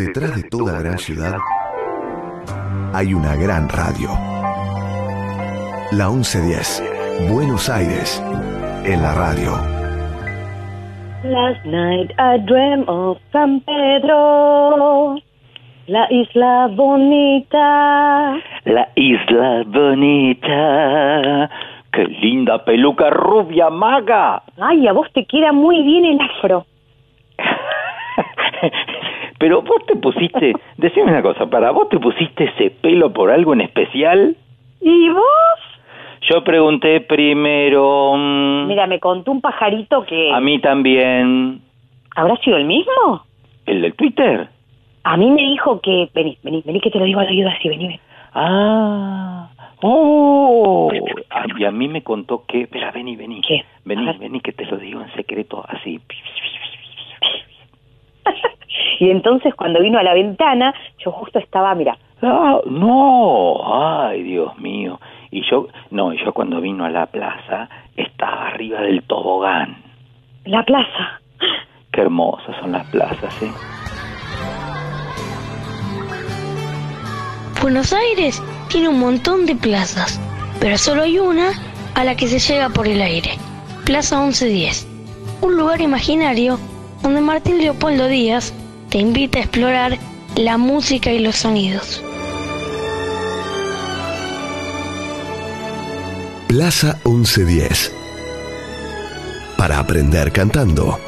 Detrás de toda gran ciudad hay una gran radio. La 1110, Buenos Aires, en la radio. Last night I dreamt of San Pedro, la isla bonita. La isla bonita. ¡Qué linda peluca rubia maga! Ay, a vos te queda muy bien el afro. Pero vos te pusiste, decime una cosa, ¿para vos te pusiste ese pelo por algo en especial? ¿Y vos? Yo pregunté primero... mm, Mira, me contó un pajarito que... a mí también... ¿Habrá sido el mismo? ¿El del Twitter? A mí me dijo que... Vení, vení, vení que te lo digo al oído así, vení, vení. Ah... ¡Oh! Y a mí me contó que... Espera, vení, vení. ¿Qué? Vení, A vení que te lo digo en secreto así. Y entonces cuando vino a la ventana, yo justo estaba, mira, Ah, no, ay Dios mío. Y yo, no, yo cuando vino a la plaza estaba arriba del tobogán. la plaza. Qué hermosas son las plazas, ¿eh? Buenos Aires tiene un montón de plazas, pero solo hay una a la que se llega por el aire. Plaza 1110. Un lugar imaginario donde Martín Leopoldo Díaz te invita a explorar la música y los sonidos. Plaza 1110. Para aprender cantando.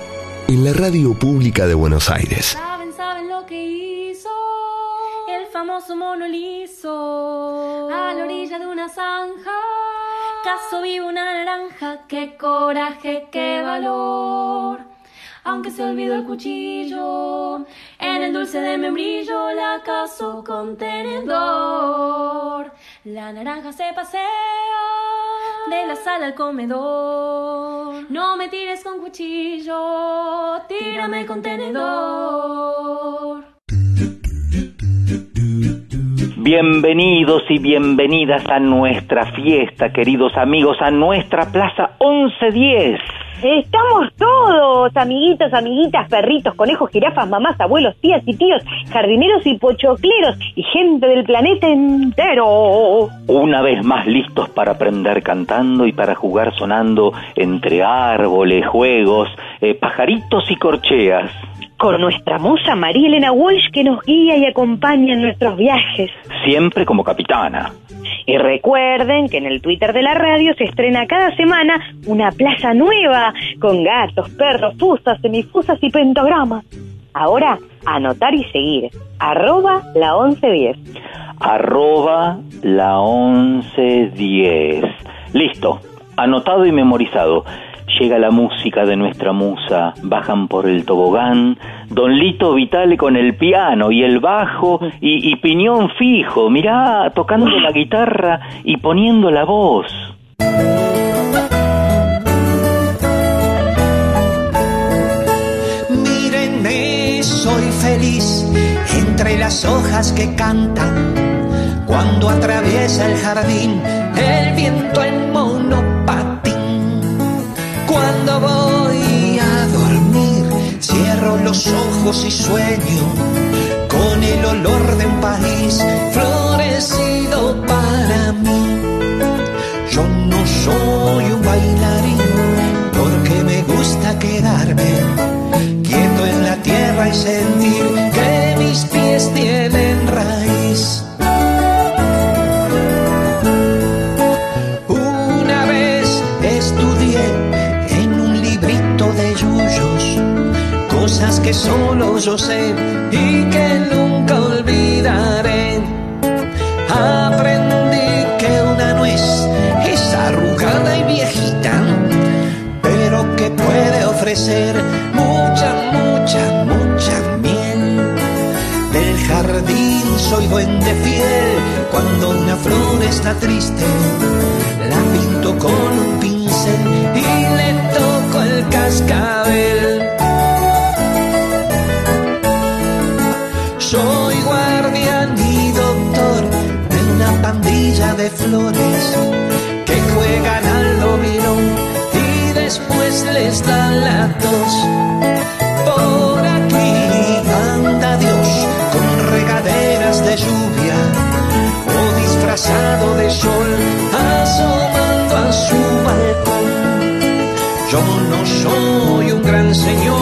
En la radio pública de Buenos Aires. Saben, saben lo que hizo el famoso mono liso a la orilla de una zanja. Caso vivo una naranja, qué coraje, qué valor. Aunque se olvidó el cuchillo, en el dulce de membrillo la caso con tenedor. La naranja se pasea de la sala al comedor. No me tires con cuchillo, tírame con tenedor. Bienvenidos y bienvenidas a nuestra fiesta, queridos amigos, a nuestra Plaza 1110. Estamos todos, amiguitos, amiguitas, perritos, conejos, jirafas, mamás, abuelos, tías y tíos, jardineros y pochocleros y gente del planeta entero. Una vez más listos para aprender cantando y para jugar sonando entre árboles, juegos, eh, pajaritos y corcheas. Con nuestra musa María Elena Walsh que nos guía y acompaña en nuestros viajes. Siempre como capitana. Y recuerden que en el Twitter de la radio se estrena cada semana una plaza nueva con gatos, perros, fusas, semifusas y pentagramas. Ahora, anotar y seguir. Arroba la 1110. Arroba la 1110. Listo, anotado y memorizado. Llega la música de nuestra musa, bajan por el tobogán, Don Lito Vitale con el piano y el bajo y, piñón fijo, mirá, tocando la guitarra y poniendo la voz. Mírenme, soy feliz entre las hojas que cantan. Cuando atraviesa el jardín el viento en. Cuando voy a dormir, cierro los ojos y sueño con el olor de un país florecido para mí. Yo no soy un bailarín porque me gusta quedarme quieto en la tierra y sentir yo sé y que nunca olvidaré. Aprendí que una nuez es arrugada y viejita, pero que puede ofrecer mucha, mucha, mucha miel. Del jardín soy duende fiel, cuando una flor está triste, la pinto con un pincel y le toco el cascabel. de flores que juegan al dominó y después les dan la tos. Por aquí anda Dios con regaderas de lluvia o disfrazado de sol asomando a su balcón. Yo no soy un gran señor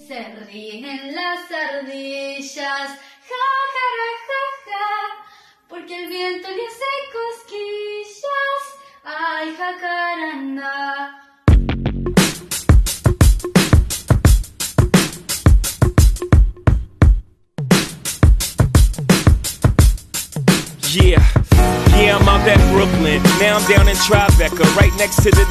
Next to the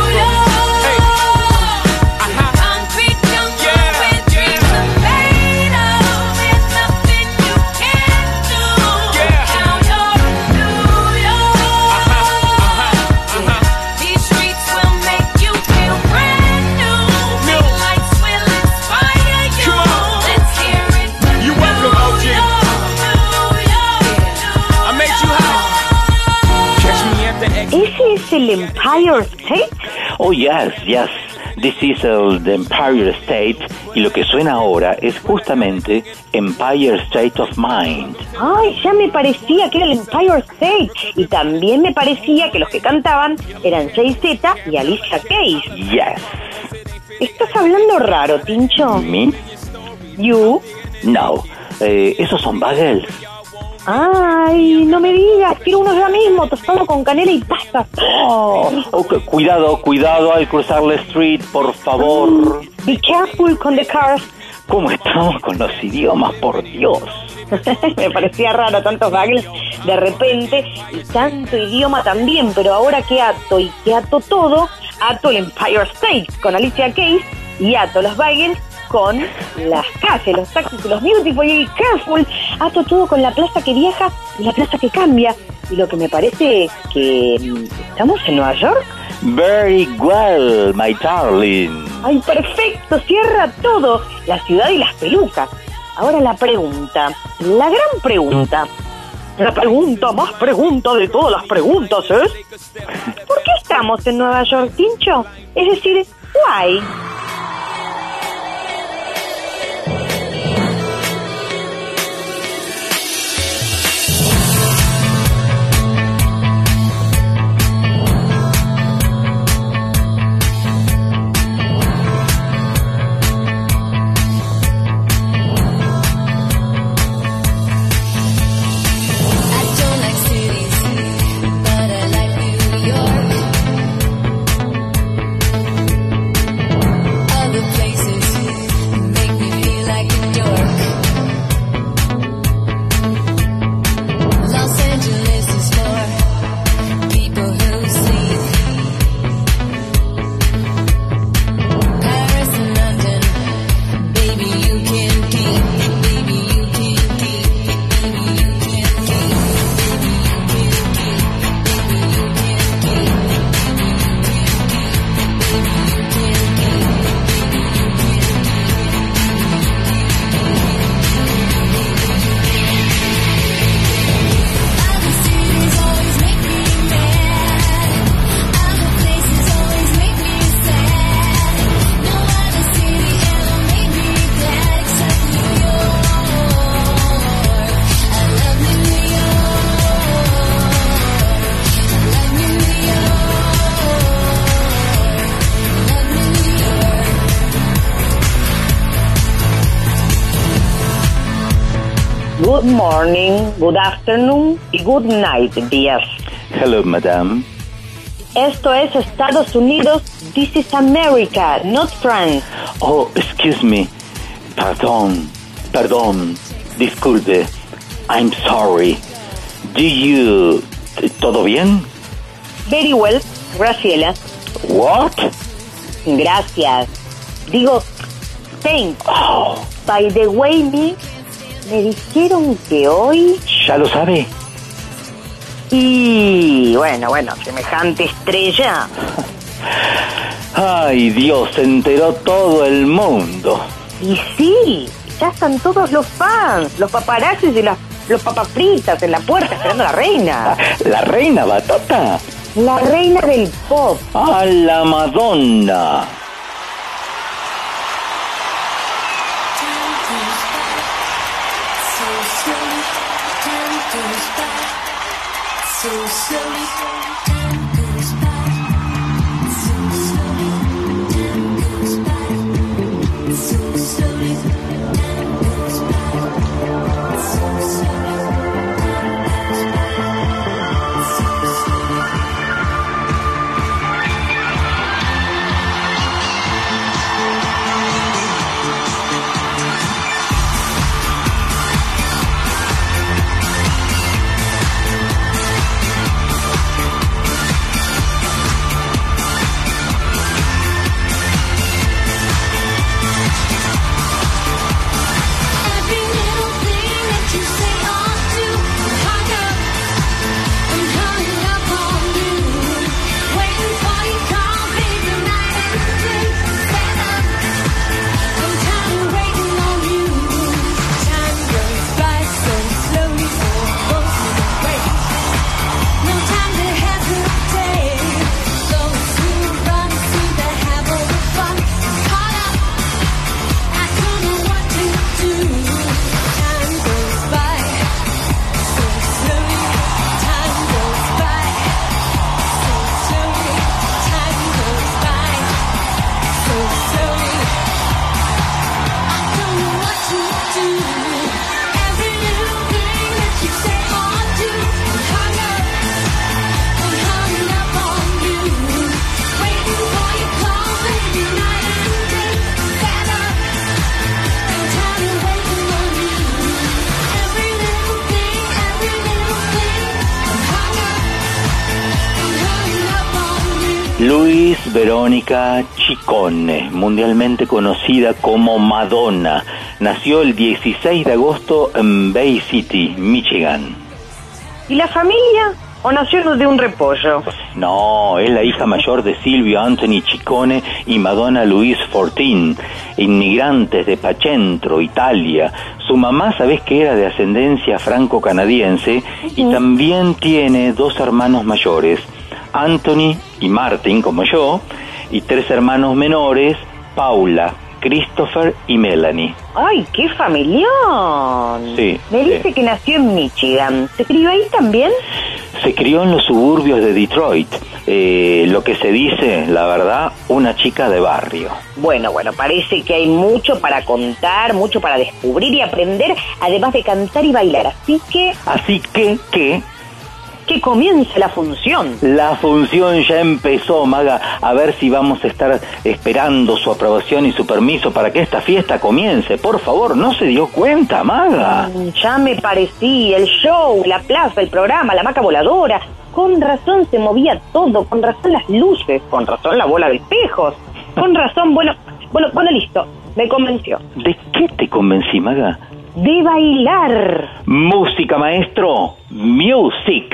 Empire State? Oh, yes, yes. This is the Empire State. Y lo que suena ahora es justamente Empire State of Mind. Ay, ya me parecía que era el Empire State. Y también me parecía que los que cantaban eran Jay-Z y Alicia Keys. Yes. ¿Estás hablando raro, Tincho? ¿Me? You. No. Eh, esos son bagels. Ay, no me digas, quiero uno ya mismo, tostado con canela y pasta. Oh. Cu- cuidado, cuidado al cruzar la street, por favor. Be careful con the cars. ¿Cómo estamos con los idiomas, por Dios? me parecía raro tantos bagels de repente y tanto idioma también, pero ahora que ato y que ato todo, ato el Empire State con Alicia Keys y ato los bagels con las calles, los taxis y los beautiful y careful, ato todo con la plaza que viaja y la plaza que cambia. Y lo que me parece que mm, estamos en Nueva York. Very well, my darling. ¡Ay, perfecto! Cierra todo. La ciudad y las pelucas. Ahora la pregunta. La gran pregunta. La pregunta más pregunta de todas las preguntas es... ¿Por qué estamos en Nueva York, Tincho? Es decir, ¿why? Good afternoon y good night, días. Hello, madam. Esto es Estados Unidos. This is America, not France. Oh, excuse me. Perdón, perdón. Disculpe. I'm sorry. Do you... ¿Todo bien? Very well, Graciela. What? Gracias. Digo, thanks. Oh, By the way, me, me dijeron que hoy... ¿ya lo sabe? Y bueno, bueno, semejante estrella. Ay, Dios, se enteró todo el mundo. Y sí, ya están todos los fans, los paparazzis y las, los papapritas en la puerta esperando a la reina. ¿La reina Batata? La reina del pop. ¡A la Madonna! so silly. Conocida como Madonna, nació el 16 de agosto en Bay City, Michigan. ¿Y la familia? ¿O nació de un repollo? No, es la hija mayor de Silvio Anthony Chicone y Madonna Louise Fortin, inmigrantes de Pacentro, Italia. Su mamá, sabes que era de ascendencia franco-canadiense y también tiene dos hermanos mayores, Anthony y Martin, como yo, y tres hermanos menores, Paula, Christopher y Melanie. ¡Ay, qué familión! Sí, Me sí. dice que nació en Michigan. ¿Se crió ahí también? Se crió en los suburbios de Detroit, eh, lo que se dice, la verdad, una chica de barrio. Bueno, bueno, parece que hay mucho para contar, mucho para descubrir y aprender, además de cantar y bailar. Así que, Así que, que, que comience la función. la función ya empezó, Maga, a ver si vamos a estar esperando su aprobación y su permiso para que esta fiesta comience. Por favor, ¿no se dio cuenta, Maga? Ya me parecía, el show, la plaza, el programa, la maca voladora. Con razón se movía todo, con razón las luces, con razón la bola de espejos. Con razón, bueno, bueno, bueno, listo, me convenció. ¿De qué te convencí, Maga? De bailar. Música, maestro. Music.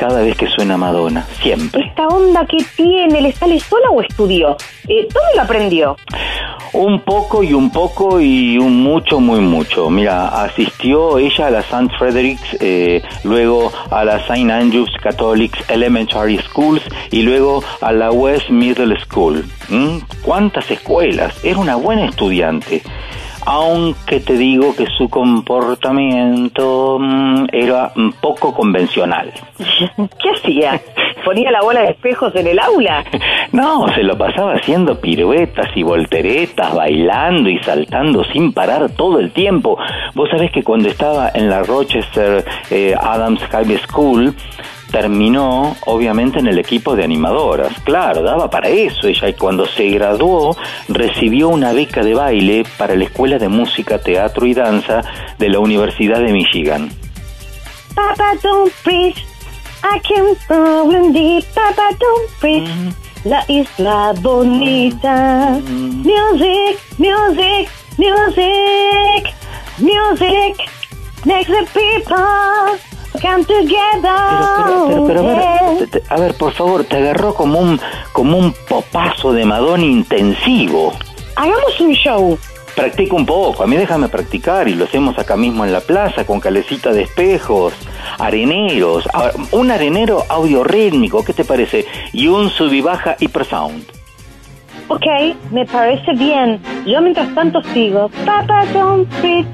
Cada vez que suena Madonna, siempre. ¿Esta onda que tiene le sale sola o estudió? Eh, ¿Dónde lo aprendió? Un poco y un poco y un mucho, muy mucho. Mira, asistió ella a la St. Frederick's, eh, luego a la St. Andrews Catholic Elementary Schools y luego a la West Middle School. ¿Mm? ¿Cuántas escuelas? Era una buena estudiante aunque te digo que su comportamiento mm, era poco convencional. ¿Qué hacía? ¿Ponía la bola de espejos en el aula? No, se lo pasaba haciendo piruetas y volteretas, bailando y saltando sin parar todo el tiempo. Vos sabés que cuando estaba en la Rochester eh, Adams High School, terminó obviamente en el equipo de animadoras. Claro, daba para eso ella y cuando se graduó recibió una beca de baile para la Escuela de Música, Teatro y Danza de la Universidad de Michigan. Papa, don't preach. I can problem deep. Papa, don't preach. La isla bonita. Music, music, music, music makes the people come together. Pero, pero, pero, pero, a, ver, te- te- a ver, por favor, te agarró como un, como un popazo de Madonna intensivo. Hagamos un show. Practica un poco, a mí déjame practicar y lo hacemos acá mismo en la plaza con calecita de espejos, areneros, a un arenero audio rítmico, ¿qué te parece? Y un sub y baja hipersound. Ok, me parece bien. Yo mientras tanto sigo. Papa, don't preach.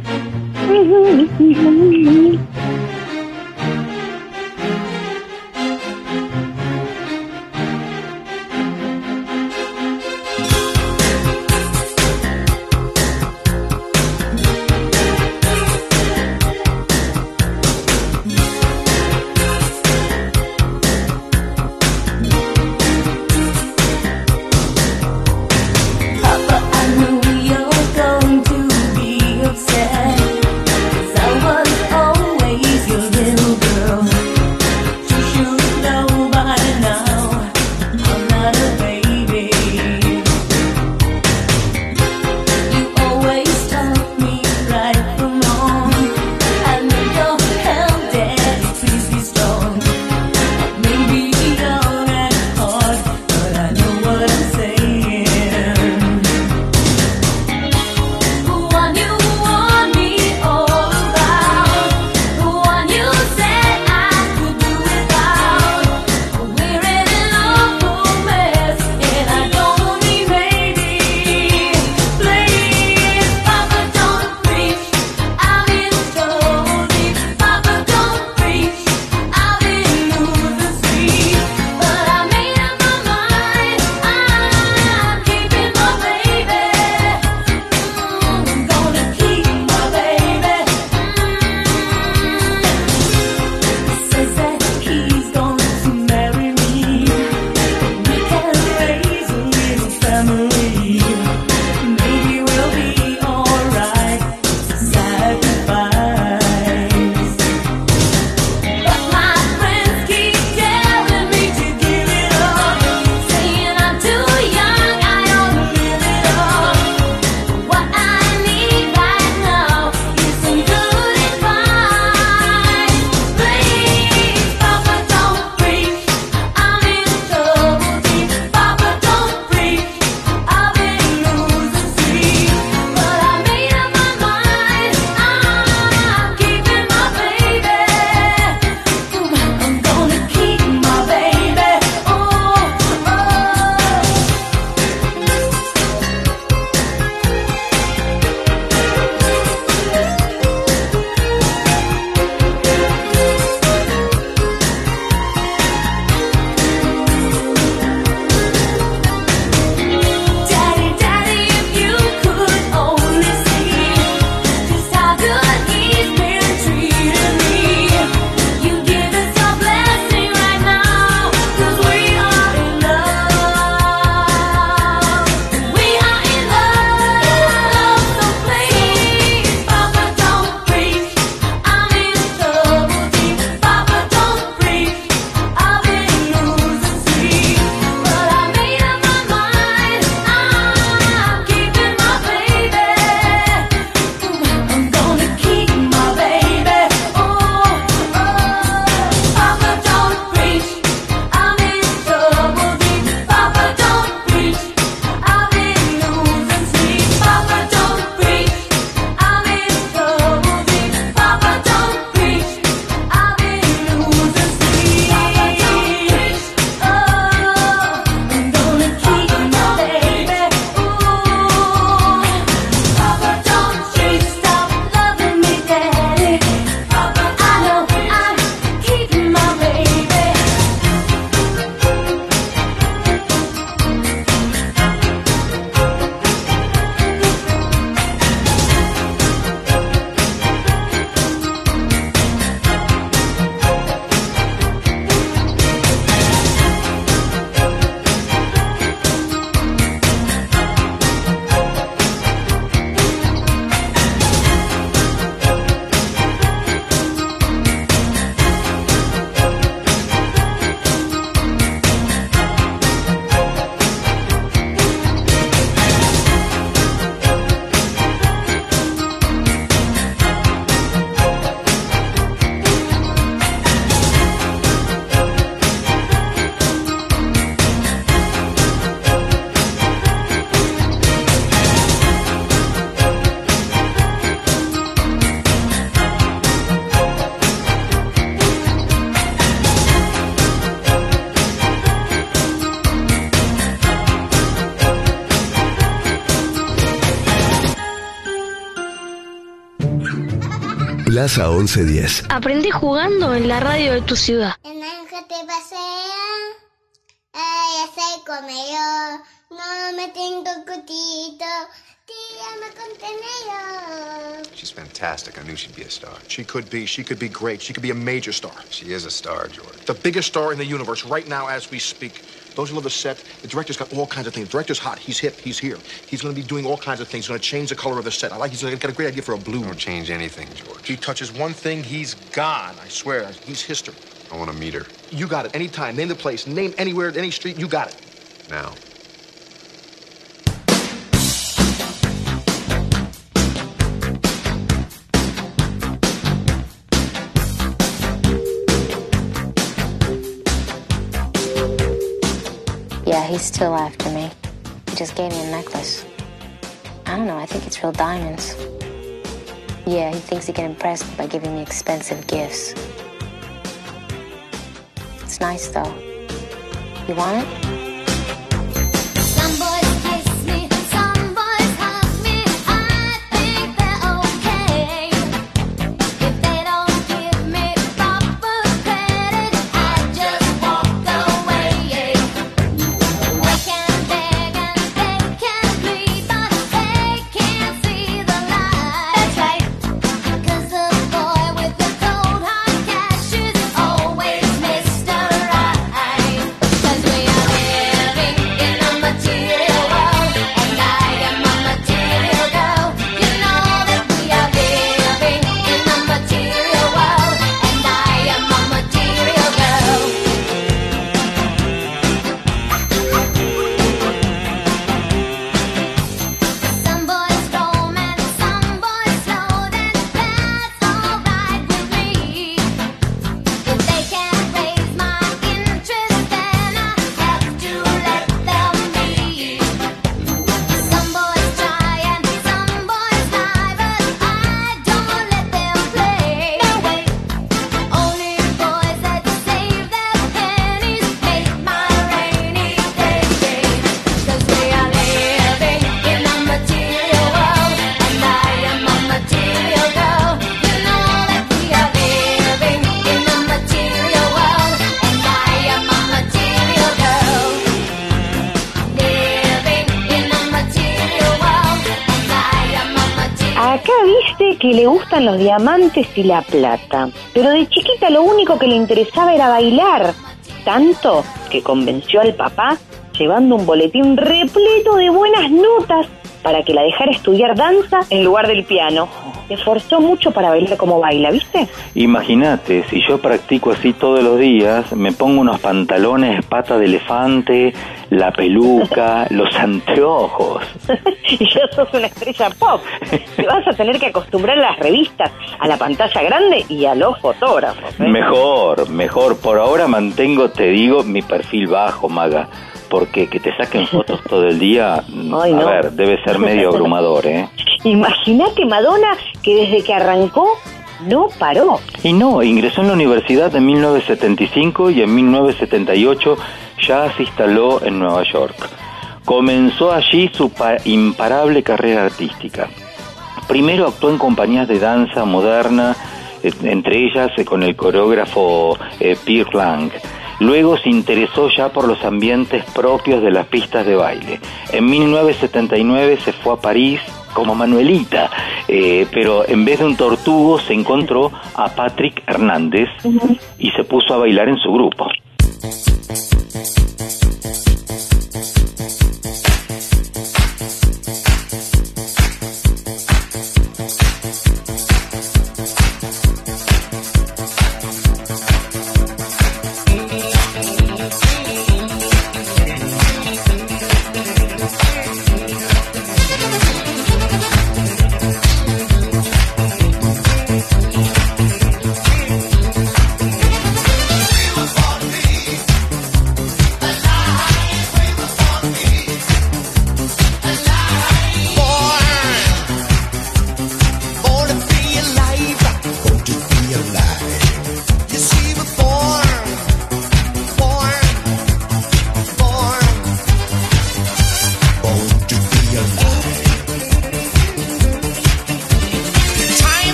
Plaza 1110. Aprendí jugando en la radio de tu ciudad. El ángel te pasea, ella se comió, no me tengo cutito. She's fantastic. I knew she'd be a star. She could be. She could be great. She could be a major star. She is a star, George. The biggest star in the universe right now as we speak. Those who love the set, the director's got all kinds of things. The director's hot. He's hip. He's here. He's going to be doing all kinds of things. He's going to change the color of the set. I like. He's got a great idea for a blue. Don't change anything, George. He touches one thing, he's gone. I swear. He's history. I want to meet her You got it. Anytime. Name the place. Name anywhere, any street. You got it. now. He's still after me. He just gave me a necklace. I don't know, I think it's real diamonds. Yeah, he thinks he can impress me by giving me expensive gifts. It's nice though. You want it? Los diamantes y la plata, pero de chiquita lo único que le interesaba era bailar, tanto que convenció al papá llevando un boletín repleto de buenas notas para que la dejara estudiar danza en lugar del piano. Se esforzó mucho para bailar como baila, ¿viste? Imagínate, si yo practico así todos los días, me pongo unos pantalones pata de elefante, la peluca, los anteojos. y ya sos una estrella pop. Te vas a tener que acostumbrar a las revistas, a la pantalla grande y a los fotógrafos. ¿eh? Mejor, mejor. Por ahora mantengo, te digo, mi perfil bajo, maga. Porque que te saquen fotos todo el día, Ay, a no. ver, debe ser medio abrumador, ¿eh? Imagínate Madonna que desde que arrancó no paró. Y no, ingresó en la universidad en 1975 y en 1978 ya se instaló en Nueva York. Comenzó allí su pa- imparable carrera artística. Primero actuó en compañías de danza moderna, entre ellas eh, con el coreógrafo eh, Pierre Lang. Luego se interesó ya por los ambientes propios de las pistas de baile. En 1979 se fue a París como Manuelita, eh, pero en vez de un tortugo se encontró a Patrick Hernández y se puso a bailar en su grupo.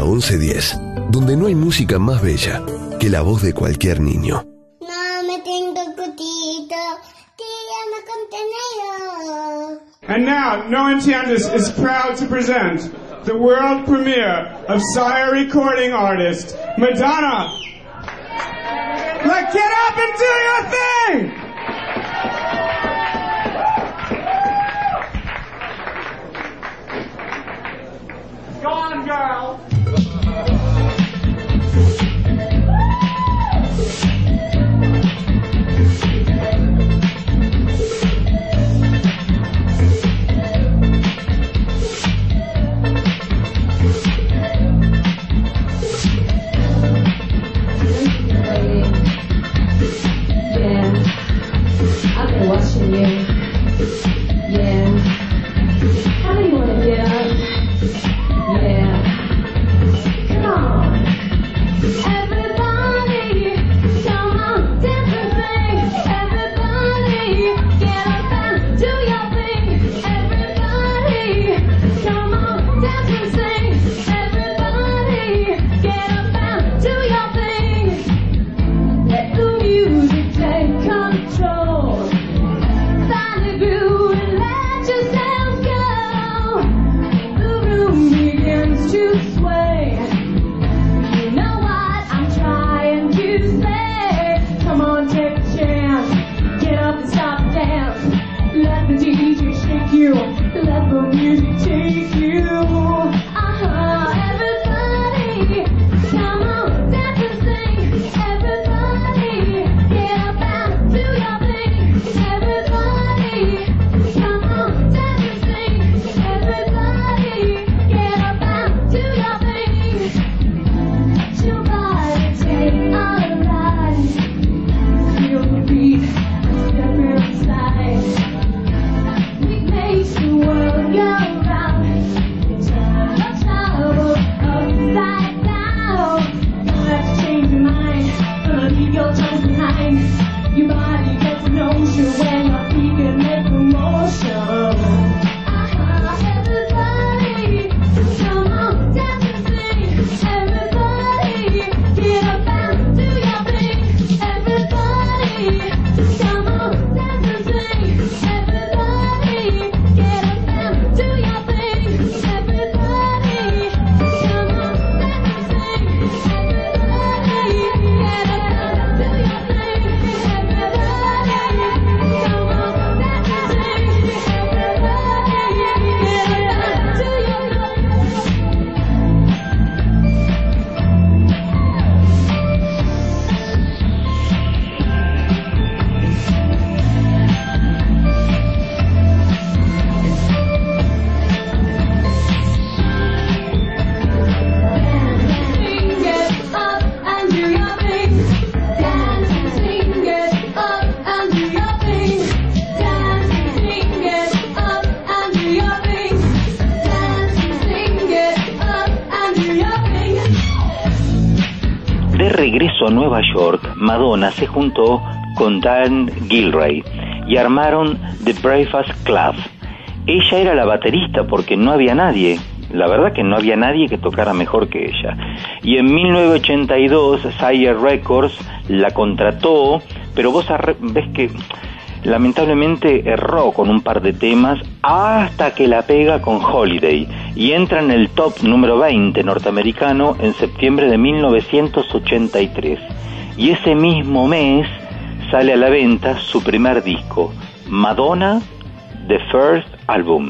1110, donde no hay música más bella que la voz de cualquier niño. And now, No is proud to present the world premiere of Sire recording artist, Madonna. Get up and do your thing! con Dan Gilray y armaron The Breakfast Club. Ella era la baterista porque no había nadie, la verdad que no había nadie que tocara mejor que ella. Y en 1982 Sire Records la contrató, pero vos ves que lamentablemente erró con un par de temas hasta que la pega con Holiday y entra en el top número 20 norteamericano en septiembre de 1983 y ese mismo mes sale a la venta su primer disco, Madonna, The First Album.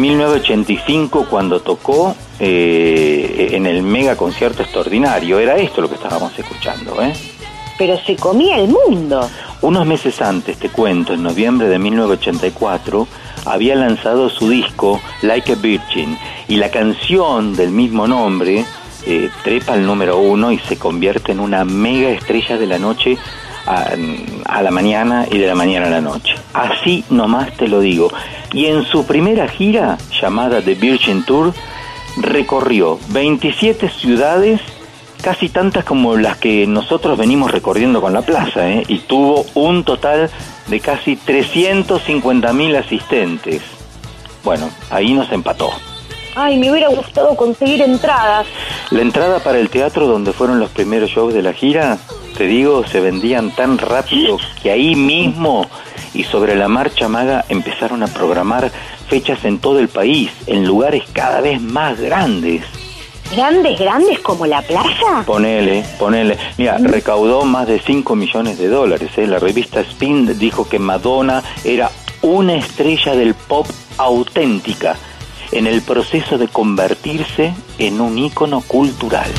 1985 cuando tocó eh, en el mega concierto extraordinario, era esto lo que estábamos escuchando, ¿eh? Pero se comía el mundo. Unos meses antes, te cuento, en noviembre de 1984, había lanzado su disco Like a Virgin y la canción del mismo nombre eh, trepa al número uno y se convierte en una mega estrella de la noche a, a la mañana y de la mañana a la noche. Así nomás te lo digo. Y en su primera gira, llamada The Virgin Tour, recorrió 27 ciudades casi tantas como las que nosotros venimos recorriendo con la plaza, ¿eh? y tuvo un total de casi 350 mil asistentes. Bueno, ahí nos empató. Ay, me hubiera gustado conseguir entradas. La entrada para el teatro donde fueron los primeros shows de la gira, te digo, se vendían tan rápido que ahí mismo y sobre la marcha maga empezaron a programar fechas en todo el país, en lugares cada vez más grandes. ¿Grandes, grandes como la plaza? Ponele, ponele. Mira, recaudó más de 5 millones de dólares. ¿eh? La revista Spin dijo que Madonna era una estrella del pop auténtica en el proceso de convertirse en un ícono cultural.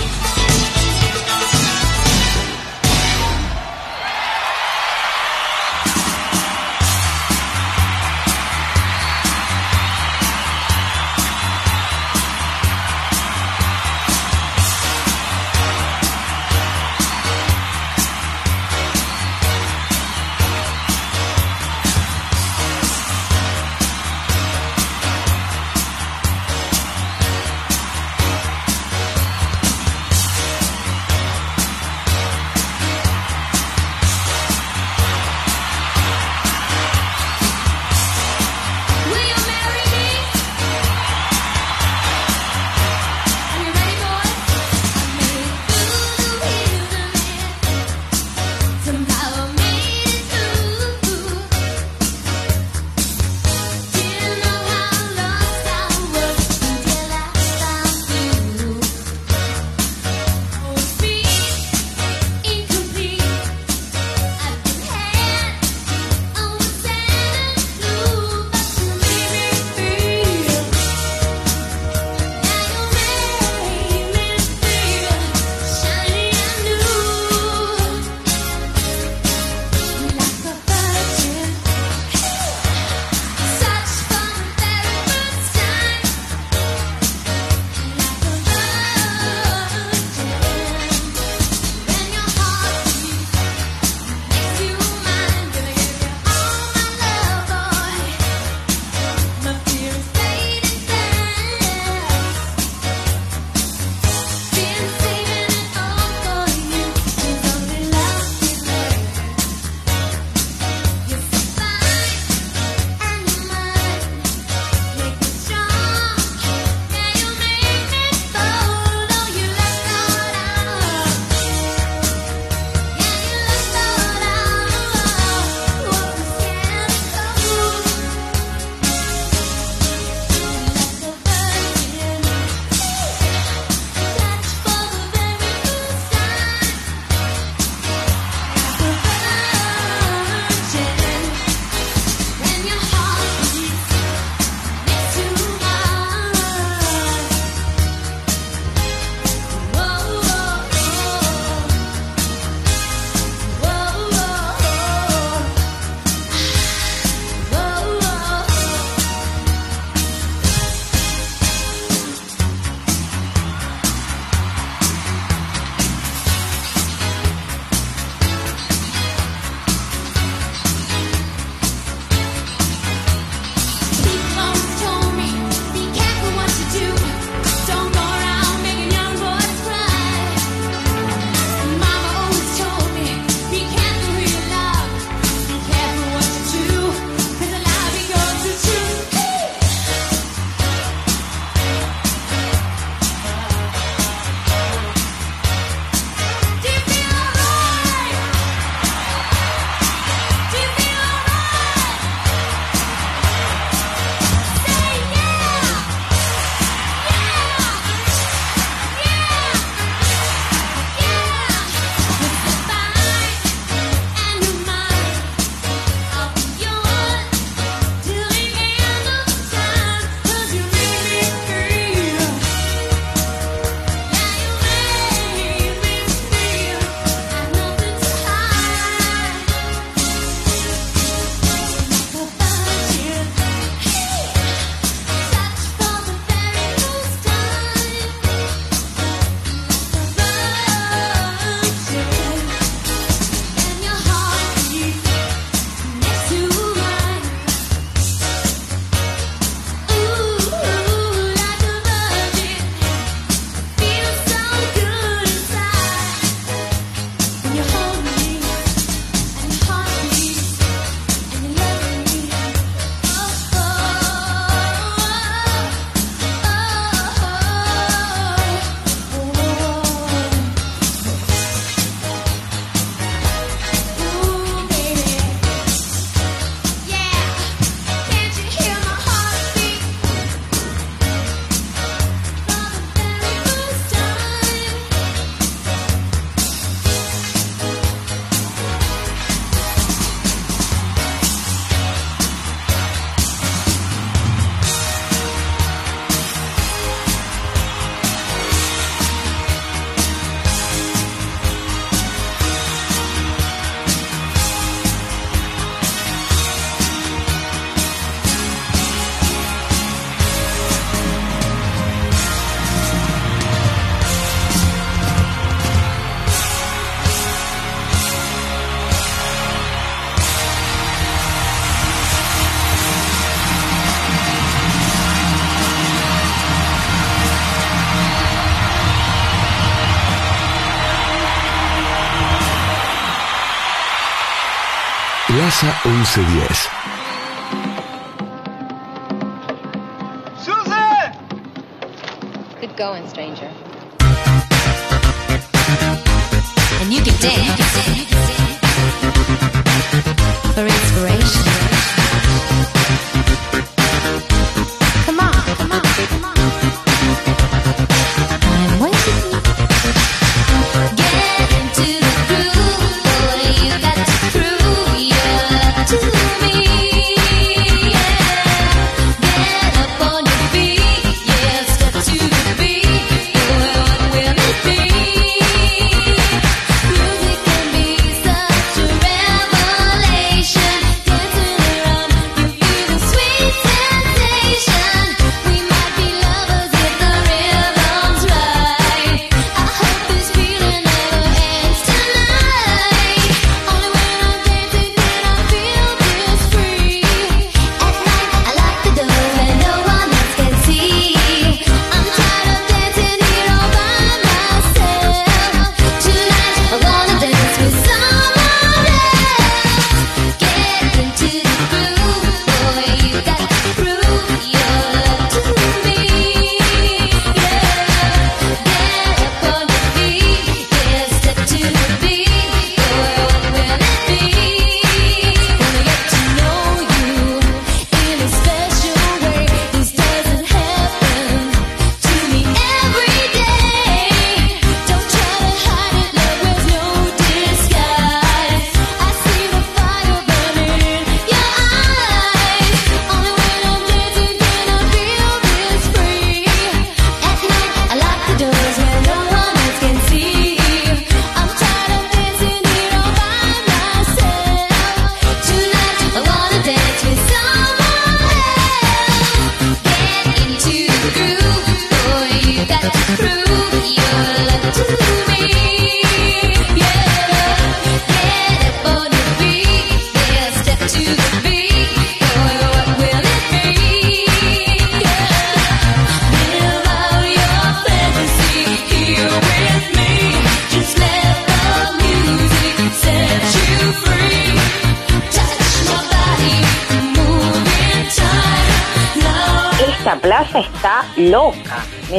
Plaza 1110.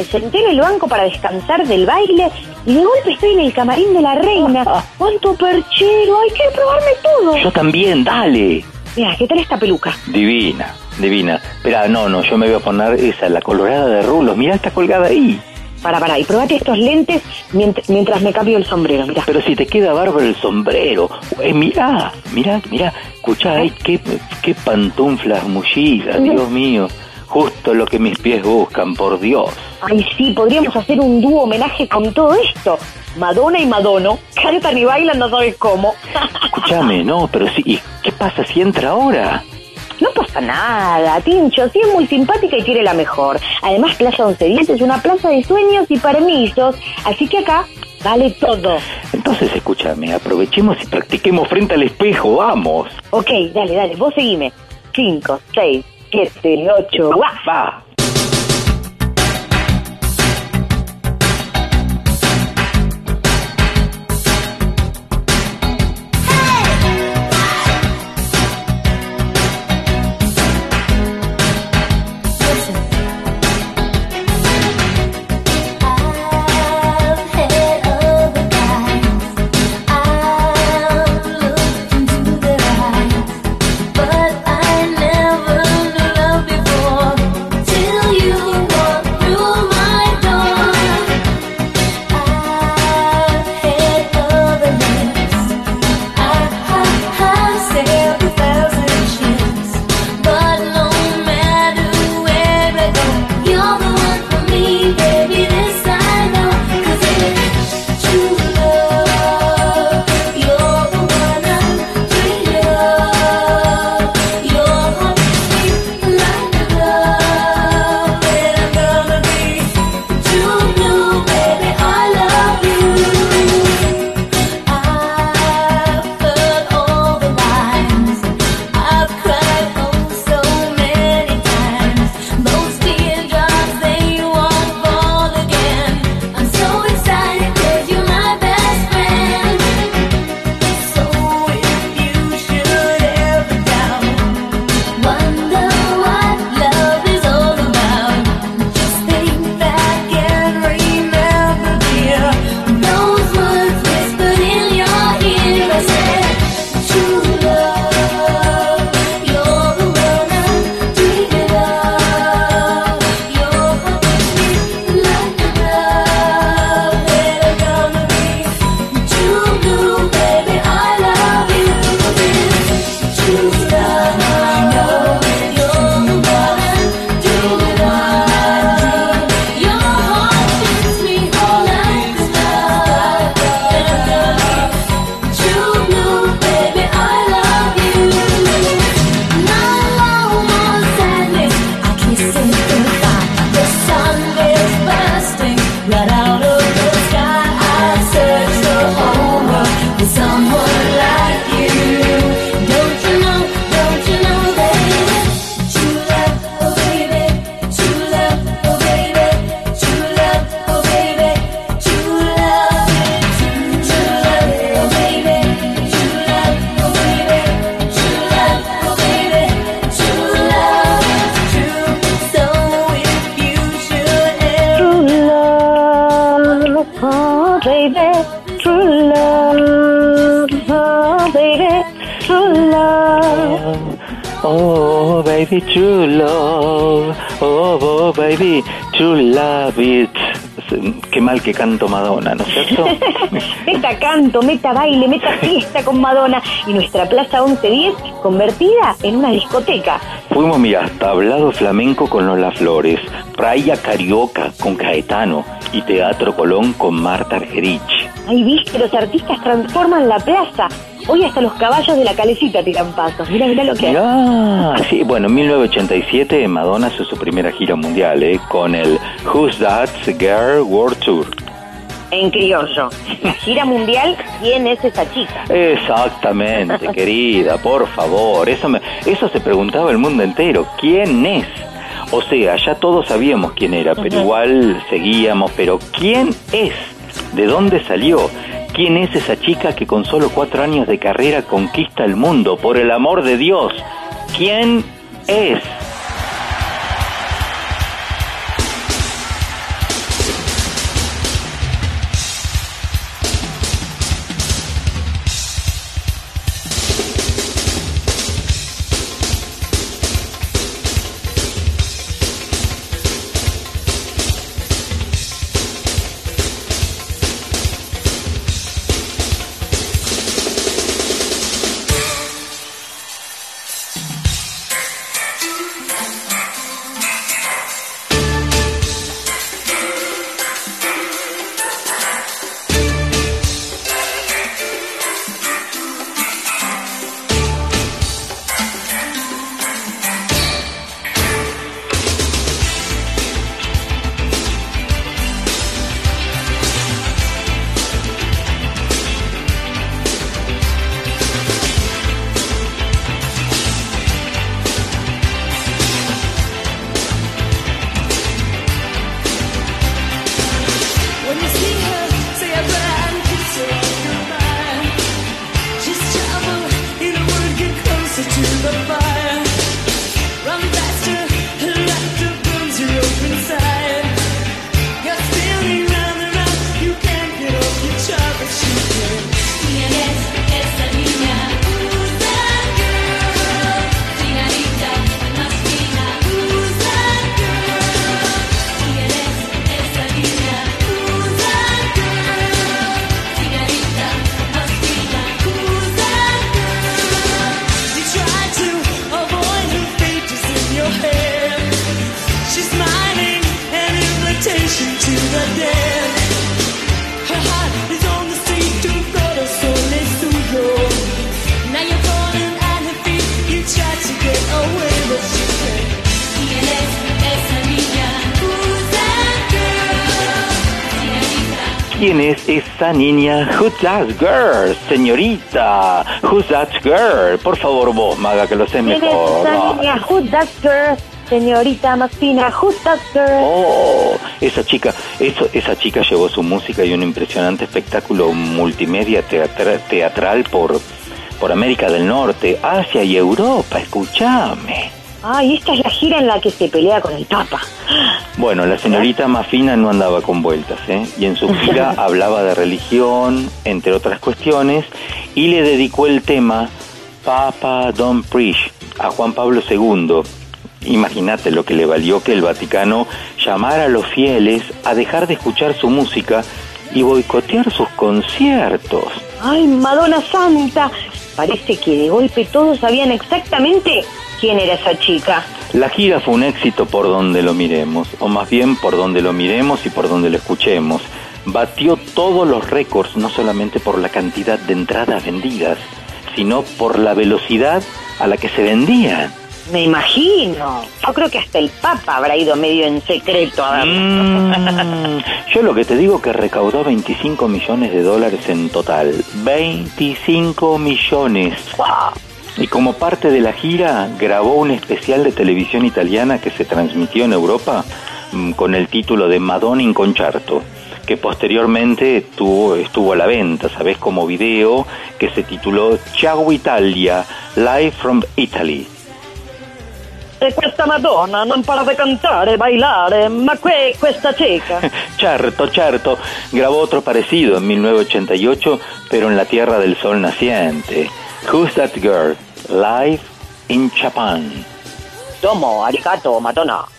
Me senté en el banco para descansar del baile y de golpe estoy en el camarín de la reina. ¡Cuánto perchero! ¡Hay que probarme todo! Yo también, dale. Mira, ¿qué tal esta peluca? Divina, divina. Espera, no, no, yo me voy a poner esa, la colorada de rulos. Mira, está colgada ahí. Para, para, y probate estos lentes mient- mientras me cambio el sombrero, mira. Pero si te queda bárbaro el sombrero. Eh, mirá, mirá, mirá. Escuchá, ay, qué, qué pantuflas mullidas, Dios mío. Justo lo que mis pies buscan, por Dios. Ay, sí, podríamos hacer un dúo homenaje con todo esto. Madonna y Madono cantan y bailan, no sabes cómo. Escúchame, no, pero sí, ¿y qué pasa si entra ahora? No pasa nada, Tincho, sí es muy simpática y quiere la mejor. Además, Plaza 1110 es una plaza de sueños y permisos, así que acá vale todo. Entonces, escúchame, aprovechemos y practiquemos frente al espejo, vamos. Ok, dale, dale, vos seguime. 5, 6, 7, 8, ¡guau! Canto Madonna, ¿no es cierto? Meta canto, meta baile, meta fiesta con Madonna y nuestra Plaza 1110 convertida en una discoteca. Fuimos, mira, tablado flamenco con Lola Flores, Praia Carioca con Caetano y Teatro Colón con Marta Argerich. Ay, viste, los artistas transforman la plaza. Hoy hasta los caballos de la calecita tiran pasos. Mira, mira lo que es. Ah, sí, bueno, en 1987 Madonna hizo su primera gira mundial, ¿eh? Con el Who's That Girl World Tour. En criollo. La gira mundial, ¿quién es esa chica? Exactamente, querida, por favor. Eso, me, eso se preguntaba el mundo entero. ¿Quién es? O sea, ya todos sabíamos quién era, pero igual seguíamos. Pero ¿quién es? ¿De dónde salió? ¿Quién es esa chica que con solo cuatro años de carrera conquista el mundo? Por el amor de Dios. ¿Quién es? ¿Quién es esa niña? Who's that girl, señorita? Who's that girl? Por favor, vos, Maga, que lo sé ¿Quién es mejor. esa niña? Who's that girl? Señorita más fina, who's that girl? Oh, esa chica, eso, esa chica llevó su música y un impresionante espectáculo multimedia teatra- teatral por, por América del Norte, Asia y Europa. Escúchame. Ay, esta es la gira en la que se pelea con el Papa. Bueno, la señorita más fina no andaba con vueltas, ¿eh? Y en su gira hablaba de religión, entre otras cuestiones, y le dedicó el tema Papa Don't Preach a Juan Pablo II. Imagínate lo que le valió que el Vaticano llamara a los fieles a dejar de escuchar su música y boicotear sus conciertos. Ay, Madonna Santa. Parece que de golpe todos sabían exactamente quién era esa chica. La gira fue un éxito por donde lo miremos, o más bien por donde lo miremos y por donde lo escuchemos. Batió todos los récords, no solamente por la cantidad de entradas vendidas, sino por la velocidad a la que se vendían. Me imagino. Yo creo que hasta el Papa habrá ido medio en secreto a verlo. Mm, yo lo que te digo que recaudó 25 millones de dólares en total. 25 millones. Y como parte de la gira, grabó un especial de televisión italiana que se transmitió en Europa mm, con el título de Madonna in Concerto, que posteriormente tuvo, estuvo a la venta, ¿sabes? Como video que se tituló Ciao Italia, Live from Italy. E questa Madonna non para di cantare bailare, ma que questa cieca. Certo, certo. Grabó otro parecido en 1988, pero en la Tierra del Sol Naciente. Who's That Girl? Live in Japan. Tomo, arigato, matona.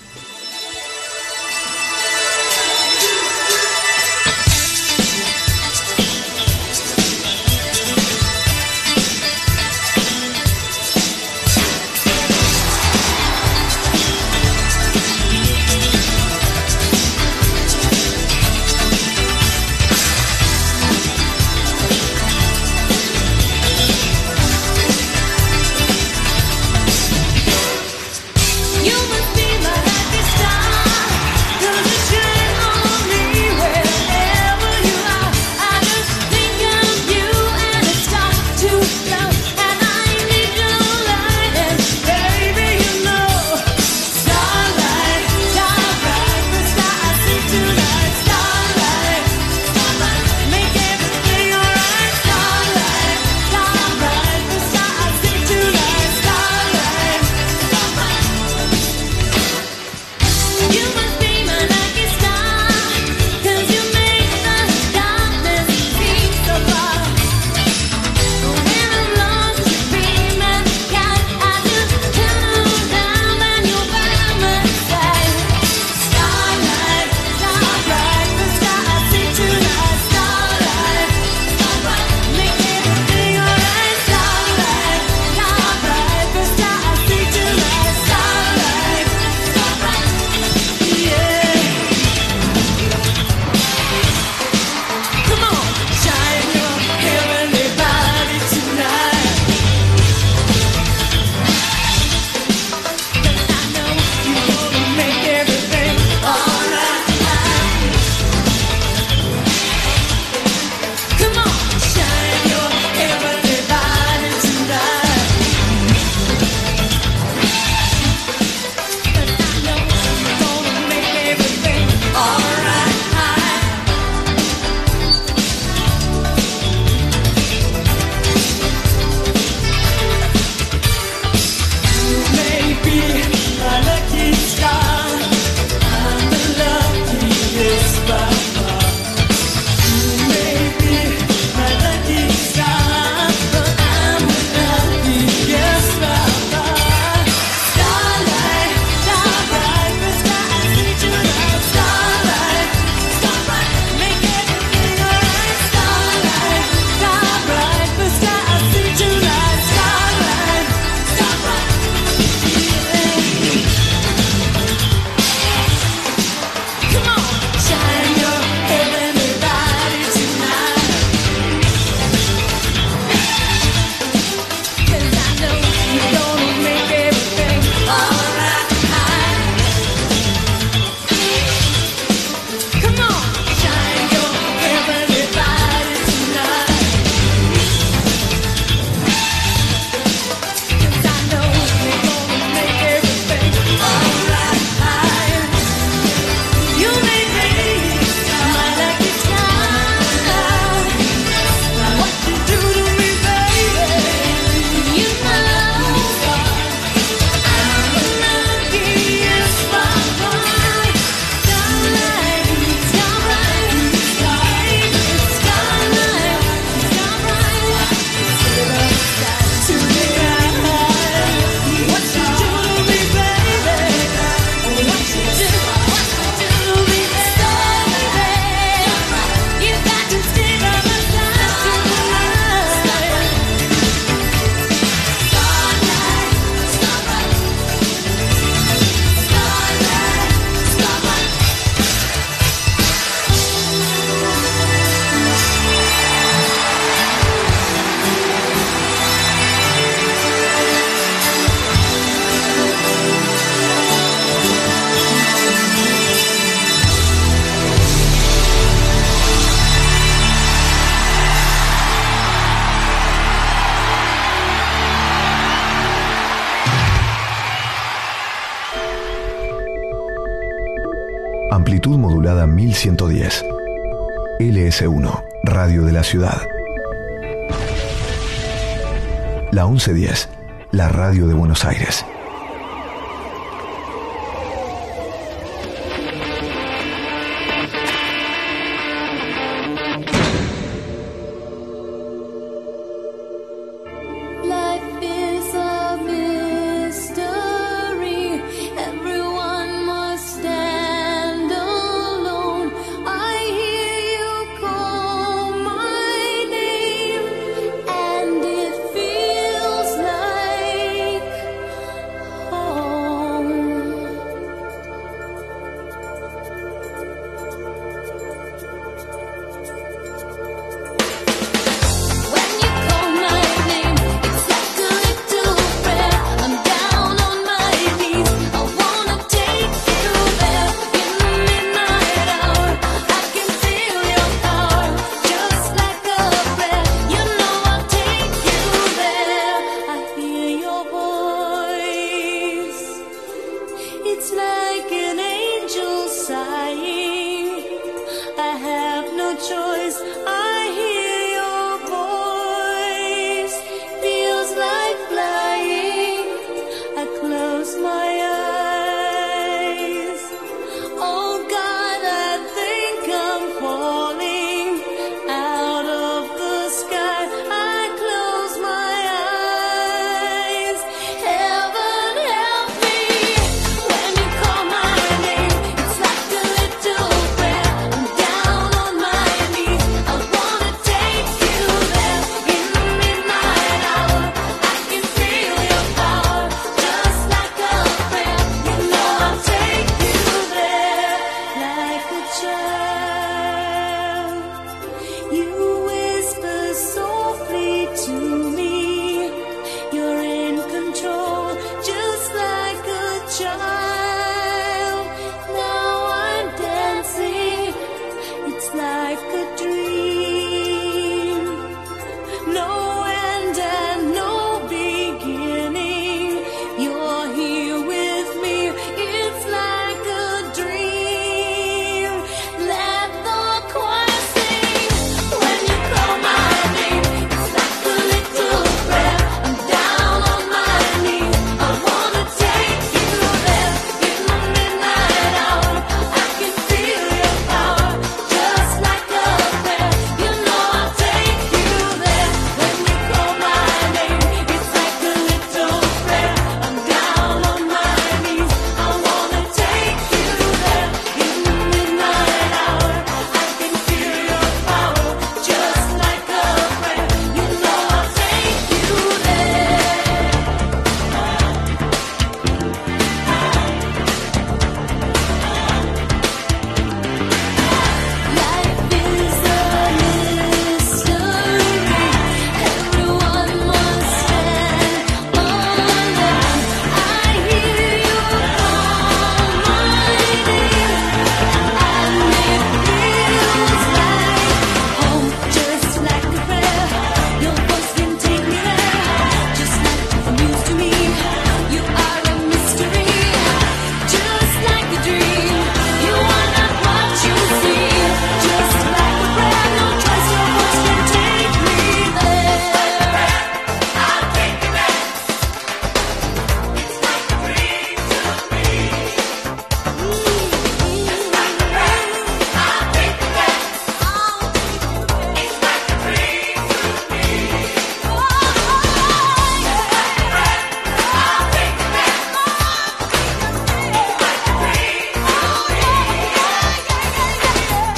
1110,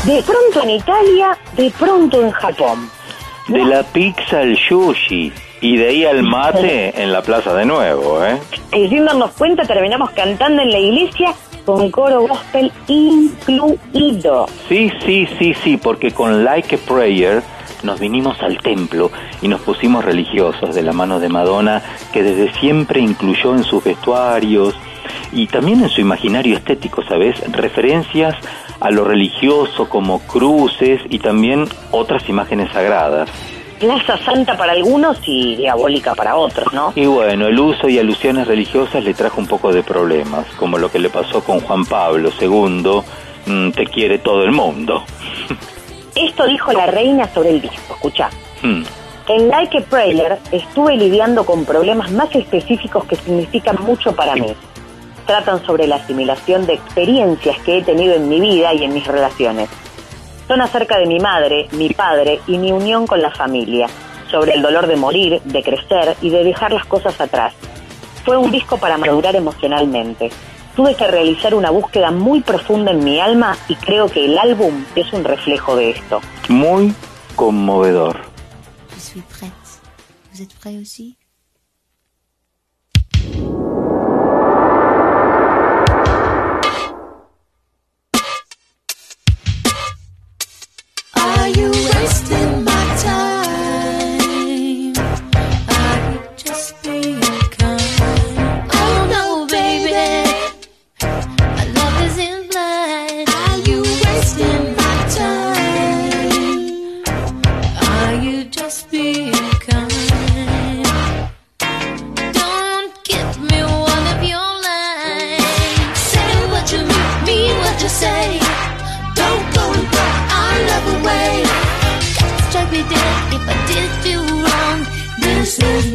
De pronto en Italia, de pronto en Japón. De la pizza al sushi y de ahí al mate en la plaza de nuevo, ¿eh? Y sin darnos cuenta terminamos cantando en la iglesia con coro gospel incluido. Sí, sí, sí, sí, porque con Like a Prayer nos vinimos al templo y nos pusimos religiosos de la mano de Madonna, que desde siempre incluyó en sus vestuarios y también en su imaginario estético, ¿sabes? Referencias a lo religioso como cruces y también otras imágenes sagradas. Plaza Santa para algunos y diabólica para otros, ¿no? Y bueno, el uso y alusiones religiosas le trajo un poco de problemas, como lo que le pasó con Juan Pablo II, mm, te quiere todo el mundo. Esto dijo la reina sobre el disco, escucha. Hmm. En Like a Prayer estuve lidiando con problemas más específicos que significan mucho para mí. Tratan sobre la asimilación de experiencias que he tenido en mi vida y en mis relaciones. Son acerca de mi madre, mi padre y mi unión con la familia, sobre el dolor de morir, de crecer y de dejar las cosas atrás. Fue un disco para madurar emocionalmente. Tuve que realizar una búsqueda muy profunda en mi alma y creo que el álbum es un reflejo de esto. Muy conmovedor. Je suis prête. Vous êtes prêts aussi Are you wasting This is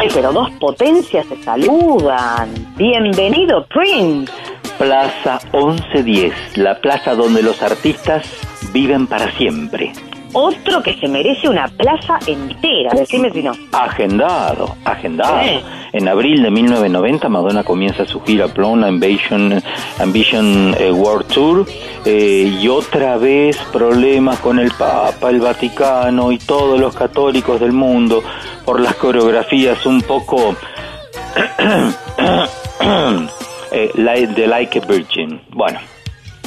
Ay, pero dos potencias se saludan. Bienvenido, Prince. Plaza 1110, la plaza donde los artistas viven para siempre. Otro que se merece una plaza entera, decime si no. Agendado, agendado. En abril de 1990 Madonna comienza su gira Plona Ambition, Ambition eh, World Tour eh, y otra vez problemas con el Papa, el Vaticano y todos los católicos del mundo por las coreografías un poco eh, de Like a Virgin. Bueno,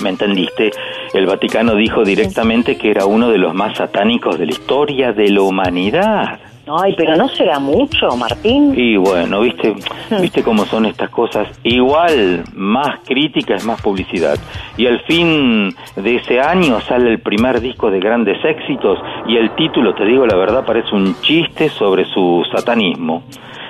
¿me entendiste? El Vaticano dijo directamente que era uno de los más satánicos de la historia de la humanidad. Ay, pero no será mucho, Martín. Y bueno, viste, viste cómo son estas cosas. Igual, más crítica es más publicidad. Y al fin de ese año sale el primer disco de grandes éxitos y el título, te digo la verdad, parece un chiste sobre su satanismo.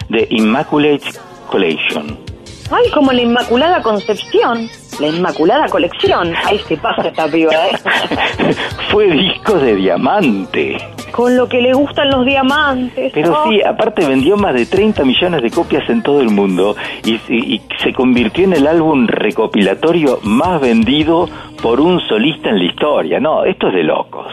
The Immaculate Collection. Ay, como la Inmaculada Concepción, la Inmaculada Colección. Ay, se pasa esta piba, ¿eh? Fue disco de diamante. Con lo que le gustan los diamantes. Pero Oh. sí, aparte vendió más de 30 millones de copias en todo el mundo y, y- y se convirtió en el álbum recopilatorio más vendido por un solista en la historia. No, esto es de locos.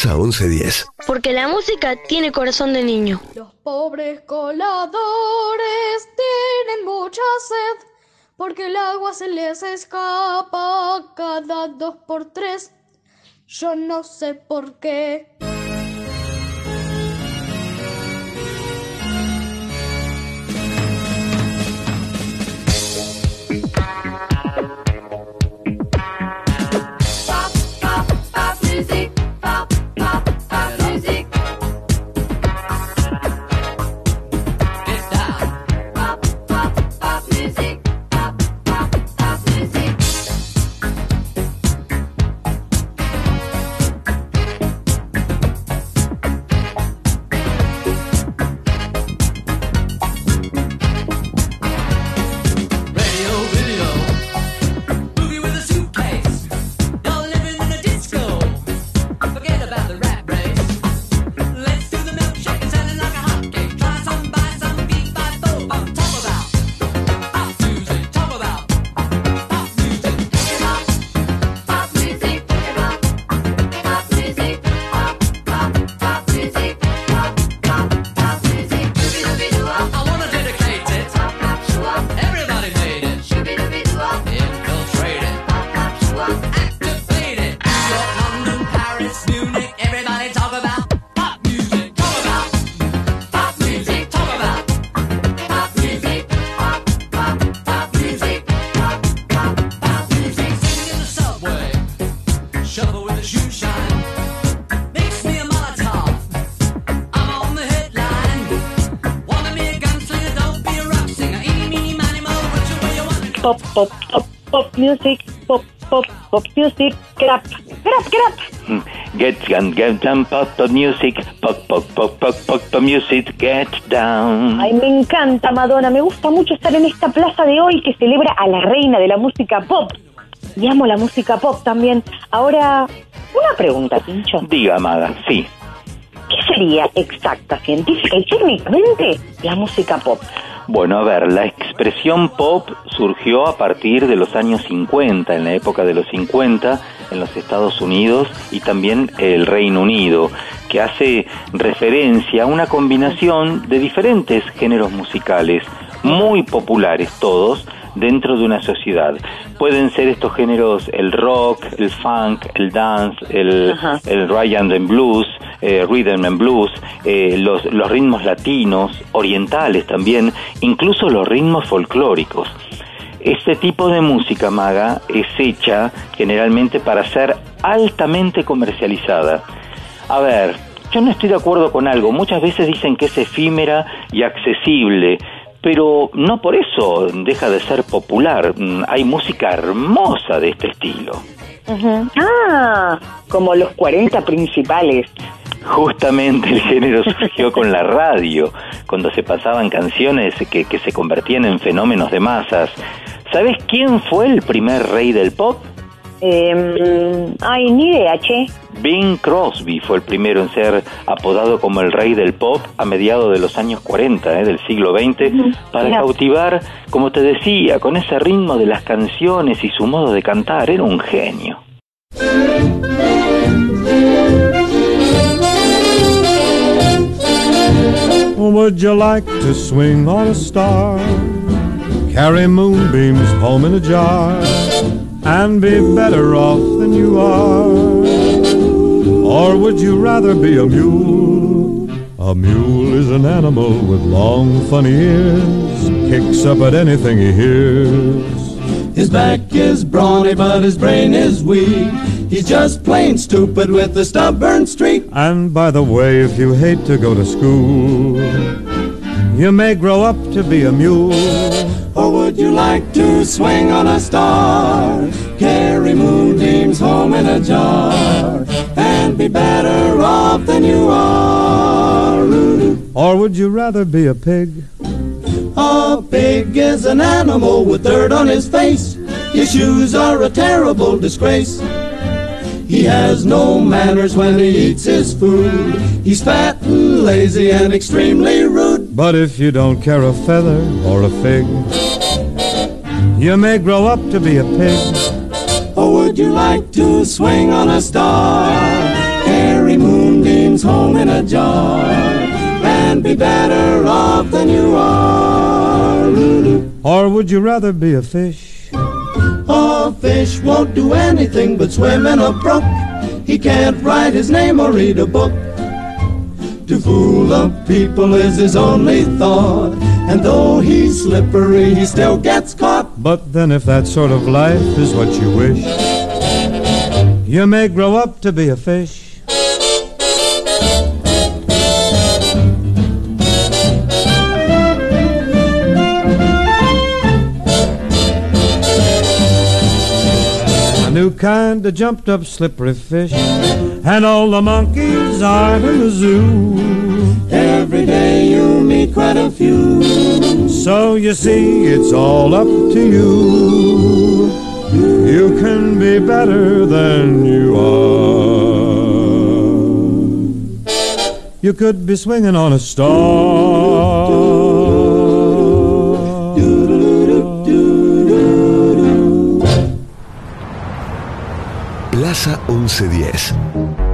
Plaza 1110. Porque la música tiene corazón de niño. Los pobres coladores tienen mucha sed porque el agua se les escapa cada dos por tres. Yo no sé por qué. Music, pop, pop, pop music, crap, crap, crap. Mm. Get and get down, pop, pop music, pop, pop, pop, pop, pop, pop music, get down. Ay, me encanta Madonna, me gusta mucho estar en esta plaza de hoy que celebra a la reina de la música pop. Y amo la música pop también. Ahora, una pregunta, Pincho. Diga, Maga, sí. ¿Qué sería exacta, científica y técnicamente la música pop? Bueno, a ver, la expresión pop surgió a partir de los años 50, en la época de los 50, en los Estados Unidos y también el Reino Unido, que hace referencia a una combinación de diferentes géneros musicales, muy populares todos, dentro de una sociedad. Pueden ser estos géneros el rock, el funk, el dance, el, el Ryan and blues, eh, rhythm and blues, eh, los, los ritmos latinos, orientales también, incluso los ritmos folclóricos. Este tipo de música maga es hecha generalmente para ser altamente comercializada. A ver, yo no estoy de acuerdo con algo. Muchas veces dicen que es efímera y accesible, pero no por eso deja de ser popular. Mm, Hay música hermosa de este estilo. Ah, como los 40 principales. Justamente el género surgió con la radio, cuando se pasaban canciones que, que se convertían en fenómenos de masas. ¿Sabes quién fue el primer rey del pop? Eh, ay, ni idea, che. Bing Crosby fue el primero en ser apodado como el rey del pop a mediados de los años 40 eh, del siglo XX para Mira. cautivar, como te decía, con ese ritmo de las canciones y su modo de cantar. Era un genio. Would you like to swing on a star? Carry moonbeams home in a jar and be better off than you are? Or would you rather be a mule? A mule is an animal with long, funny ears, kicks up at anything he hears. His back is brawny, but his brain is weak. He's just plain stupid with a stubborn streak. And by the way, if you hate to go to school, you may grow up to be a mule. Or would you like to swing on a star? Carry moonbeams home in a jar and be better off than you are. Or would you rather be a pig? A pig is an animal with dirt on his face. His shoes are a terrible disgrace. He has no manners when he eats his food. He's fat and lazy and extremely rude. But if you don't care a feather or a fig, you may grow up to be a pig. Or would you like to swing on a star? Carry moonbeams home in a jar and be better off than you are. Or would you rather be a fish? A fish won't do anything but swim in a brook. He can't write his name or read a book. To fool the people is his only thought. And though he's slippery, he still gets caught. But then, if that sort of life is what you wish, you may grow up to be a fish. New kind of jumped up slippery fish, and all the monkeys are in the zoo. Every day you meet quite a few. So you see, it's all up to you. You can be better than you are. You could be swinging on a star. Plaza 1110.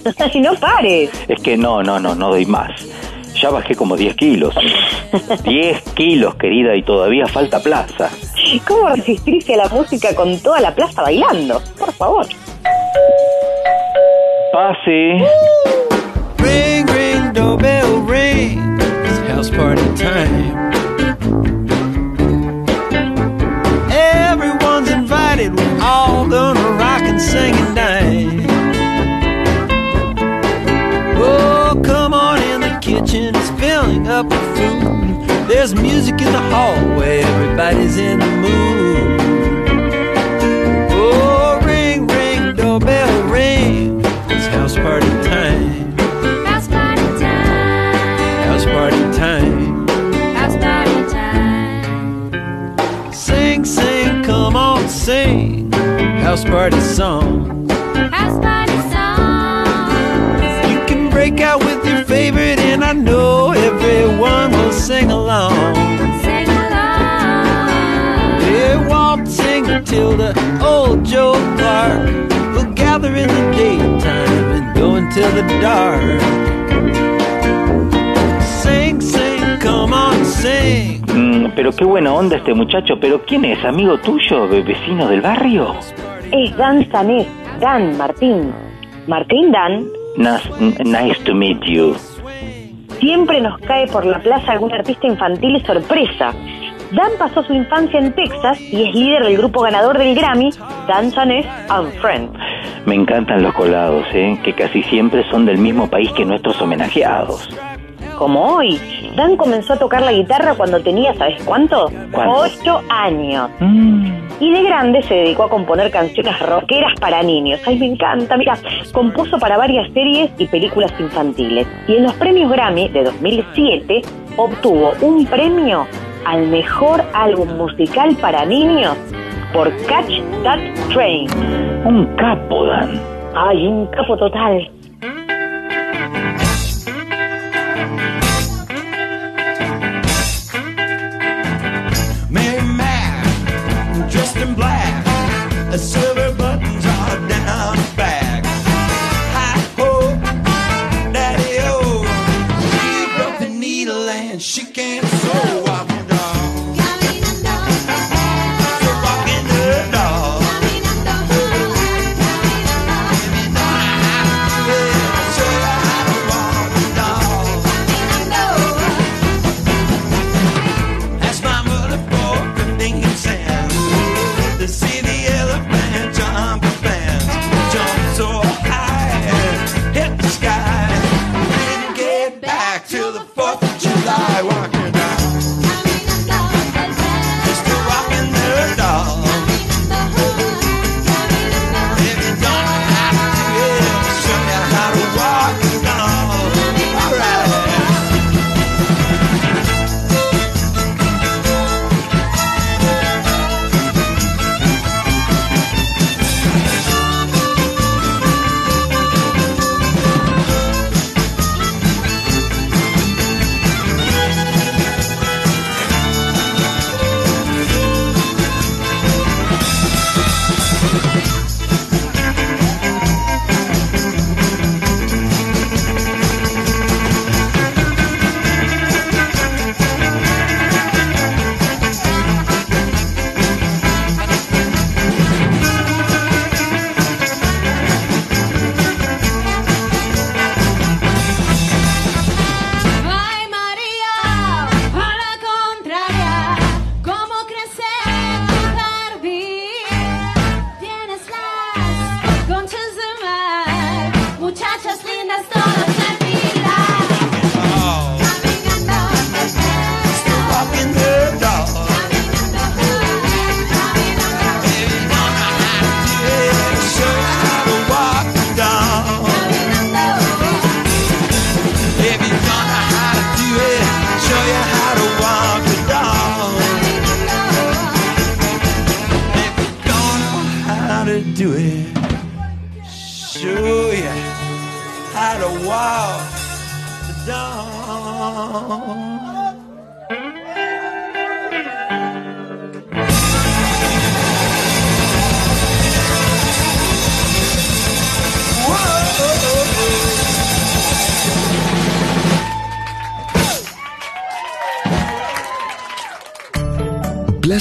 y no pares. Es que no, no, no, no doy más. Ya bajé como 10 kilos. 10 kilos, querida, y todavía falta plaza. ¿Cómo resistirse a la música con toda la plaza bailando? Por favor. Pase. Ring, ring, doorbell ring. It's house party time. There's music in the hallway. Everybody's in the mood. Oh, ring, ring, doorbell ring. It's house party time. House party time. House party time. House party time. Sing, sing, come on, sing. House party song. Waltzing Matilda, old Joe Clark. We'll gather in the daytime and go until the dark. Sing, sing, come on, sing. Mm, pero qué buena onda este muchacho. ¿Pero quién es? ¿Amigo tuyo? ve- ¿Vecino del barrio? Es Dan Sanés, Dan Martín. Martín Dan Nas- n- nice to meet you. siempre nos cae por la plaza algún artista infantil sorpresa. Dan pasó su infancia en Texas y es líder del grupo ganador del Grammy, Dan Sanés and Friends. Me encantan los colados, ¿eh? Que casi siempre son del mismo país que nuestros homenajeados. Como hoy, Dan comenzó a tocar la guitarra cuando tenía, ¿sabes cuánto? ¿Cuánto? Ocho años. Y de grande se dedicó a componer canciones rockeras para niños. Ay, me encanta. Mira, compuso para varias series y películas infantiles. Y en los premios Grammy de 2007 obtuvo un premio al mejor álbum musical para niños por Catch That Train. Un capo, Dan. Ay, un capo total. Mary Mac, dressed in black, the silver buttons are down her back. Hi ho, daddy o, she broke the needle and she can't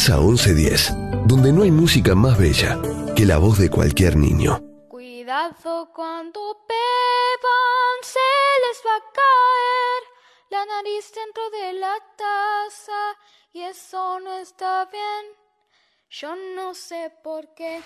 Plaza 1110, donde no hay música más bella que la voz de cualquier niño. Cuidado cuando beban, se les va a caer la nariz dentro de la taza y eso no está bien. Yo no sé por qué.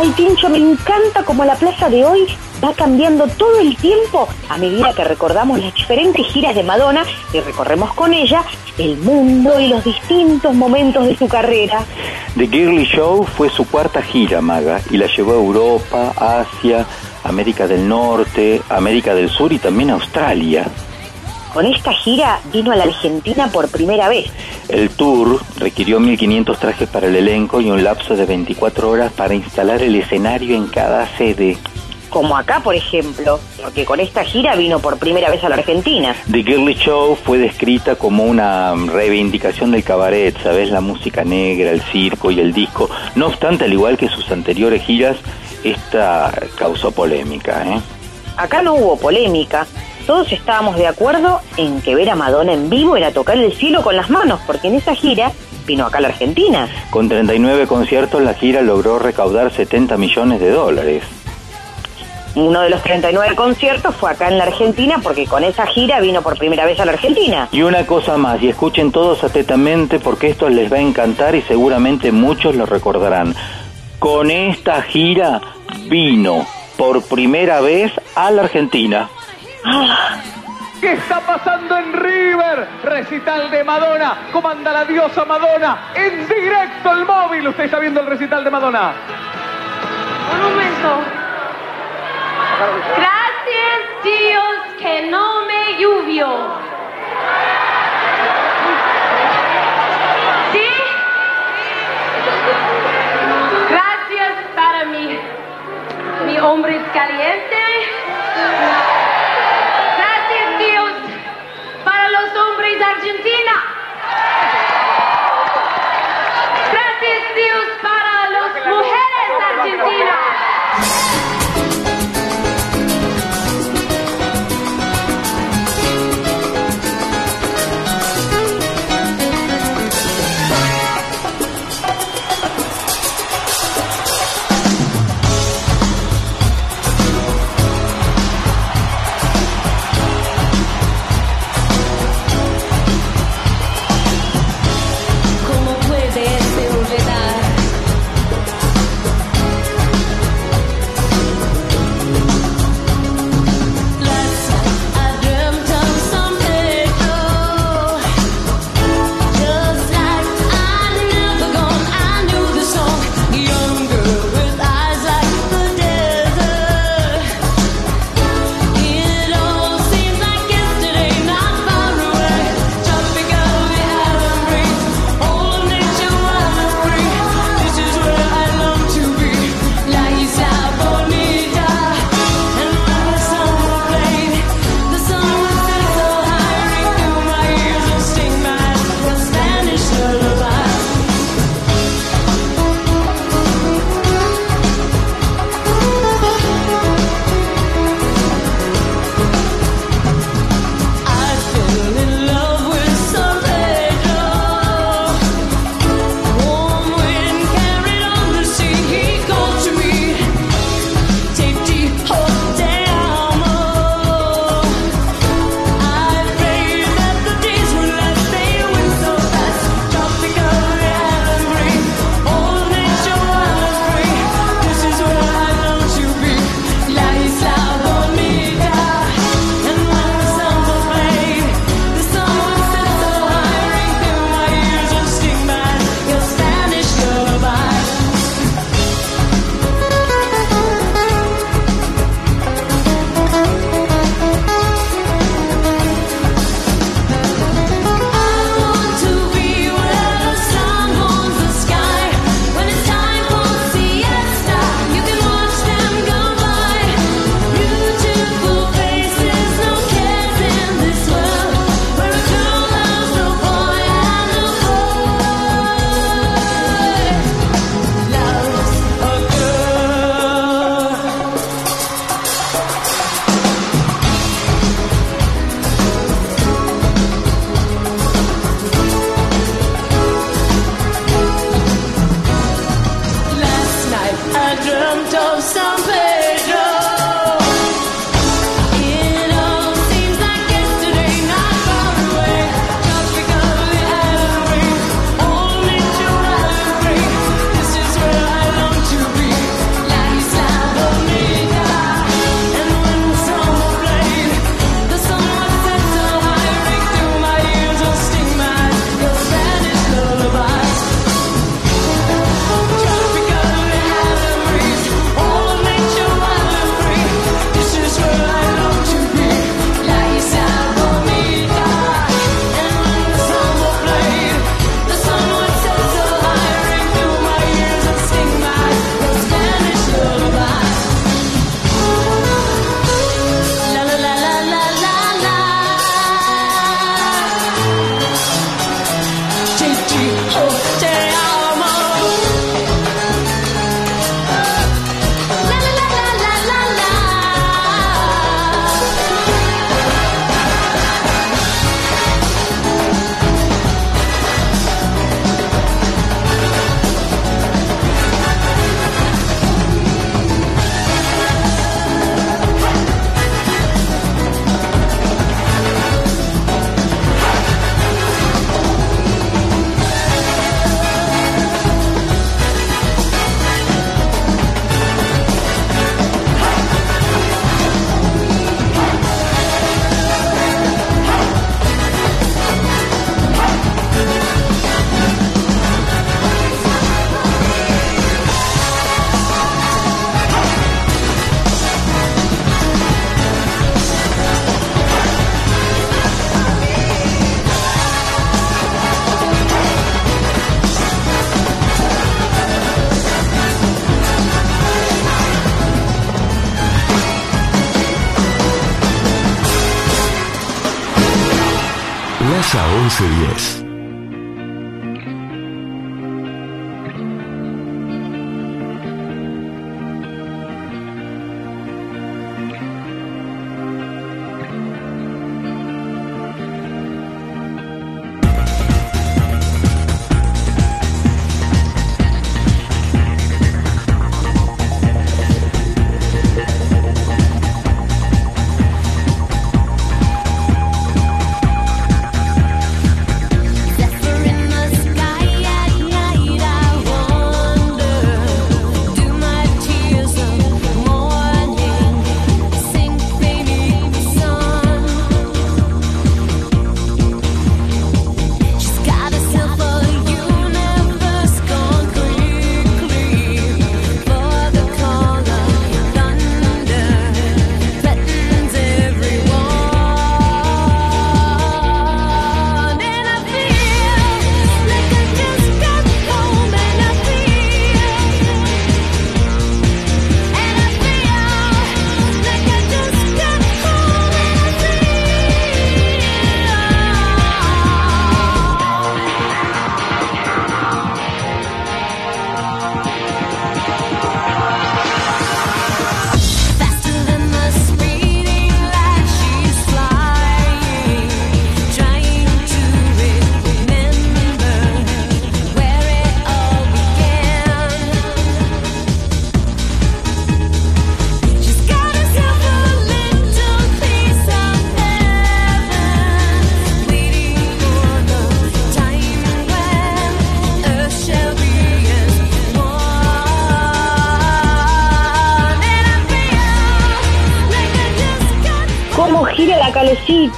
Ay, Tincho, me encanta como la plaza de hoy va cambiando todo el tiempo a medida que recordamos las diferentes giras de Madonna y recorremos con ella el mundo y los distintos momentos de su carrera. The Girly Show fue su cuarta gira, Maga, y la llevó a Europa, Asia, América del Norte, América del Sur y también a Australia. Con esta gira vino a la Argentina por primera vez. El tour requirió 1.500 trajes para el elenco y un lapso de 24 horas para instalar el escenario en cada sede. Como acá, por ejemplo, porque con esta gira vino por primera vez a la Argentina. The Girly Show fue descrita como una reivindicación del cabaret, ¿sabes? La música negra, el circo y el disco. No obstante, al igual que sus anteriores giras, esta causó polémica, ¿eh? Acá no hubo polémica. Todos estábamos de acuerdo en que ver a Madonna en vivo era tocar el cielo con las manos, porque en esa gira vino acá a la Argentina. Con 39 conciertos, la gira logró recaudar 70 millones de dólares. Uno de los 39 conciertos fue acá en la Argentina, porque con esa gira vino por primera vez a la Argentina. Y una cosa más, y escuchen todos atentamente porque esto les va a encantar y seguramente muchos lo recordarán. Con esta gira vino por primera vez a la Argentina. ¿Qué está pasando en River? Recital de Madonna. Comanda la diosa Madonna. En directo el móvil. Usted está viendo el recital de Madonna. Un momento. Gracias Dios que no me llovió. ¿Sí? Gracias para mi, mi hombre caliente. Argentina. Gracias Dios para las mujeres argentinas.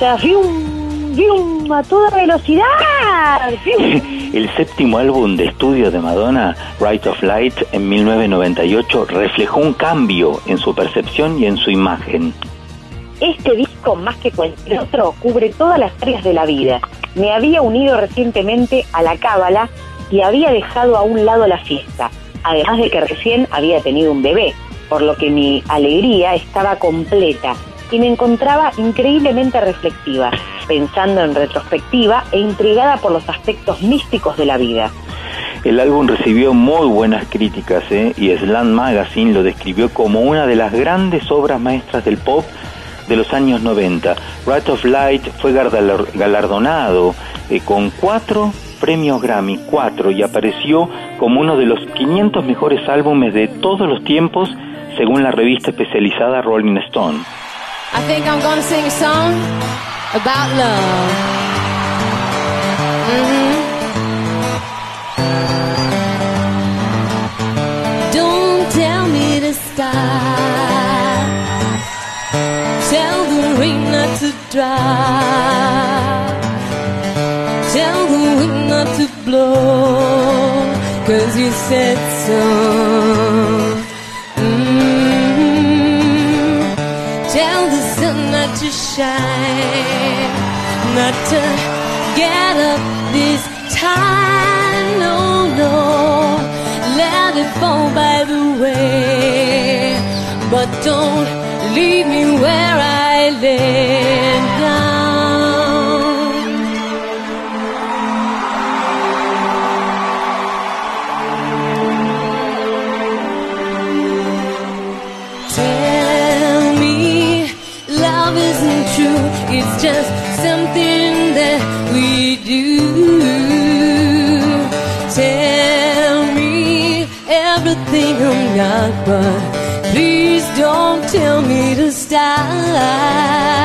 ¡Fium! ¡Fium! ¡A toda velocidad! ¡Fium! El séptimo álbum de estudio de Madonna, Right of Light, en 1998, reflejó un cambio en su percepción y en su imagen. Este disco, más que cualquier otro, cubre todas las áreas de la vida. Me había unido recientemente a la cábala y había dejado a un lado la fiesta, además de que recién había tenido un bebé, por lo que mi alegría estaba completa y me encontraba increíblemente reflexiva, pensando en retrospectiva e intrigada por los aspectos místicos de la vida. El álbum recibió muy buenas críticas ¿eh? y Slam Magazine lo describió como una de las grandes obras maestras del pop de los años 90. Right of Light fue galardonado eh, con cuatro premios Grammy, cuatro, y apareció como uno de los 500 mejores álbumes de todos los tiempos según la revista especializada Rolling Stone. I think I'm gonna sing a song about love. Mhm. Don't tell me to stop. Tell the rain not to drop. Tell the wind not to blow. Cause you said so. Shine, not to get up this time. No, no, let it fall by the way. But don't leave me where I lay just something that we do. Tell me everything I'm not, but please don't tell me to stop.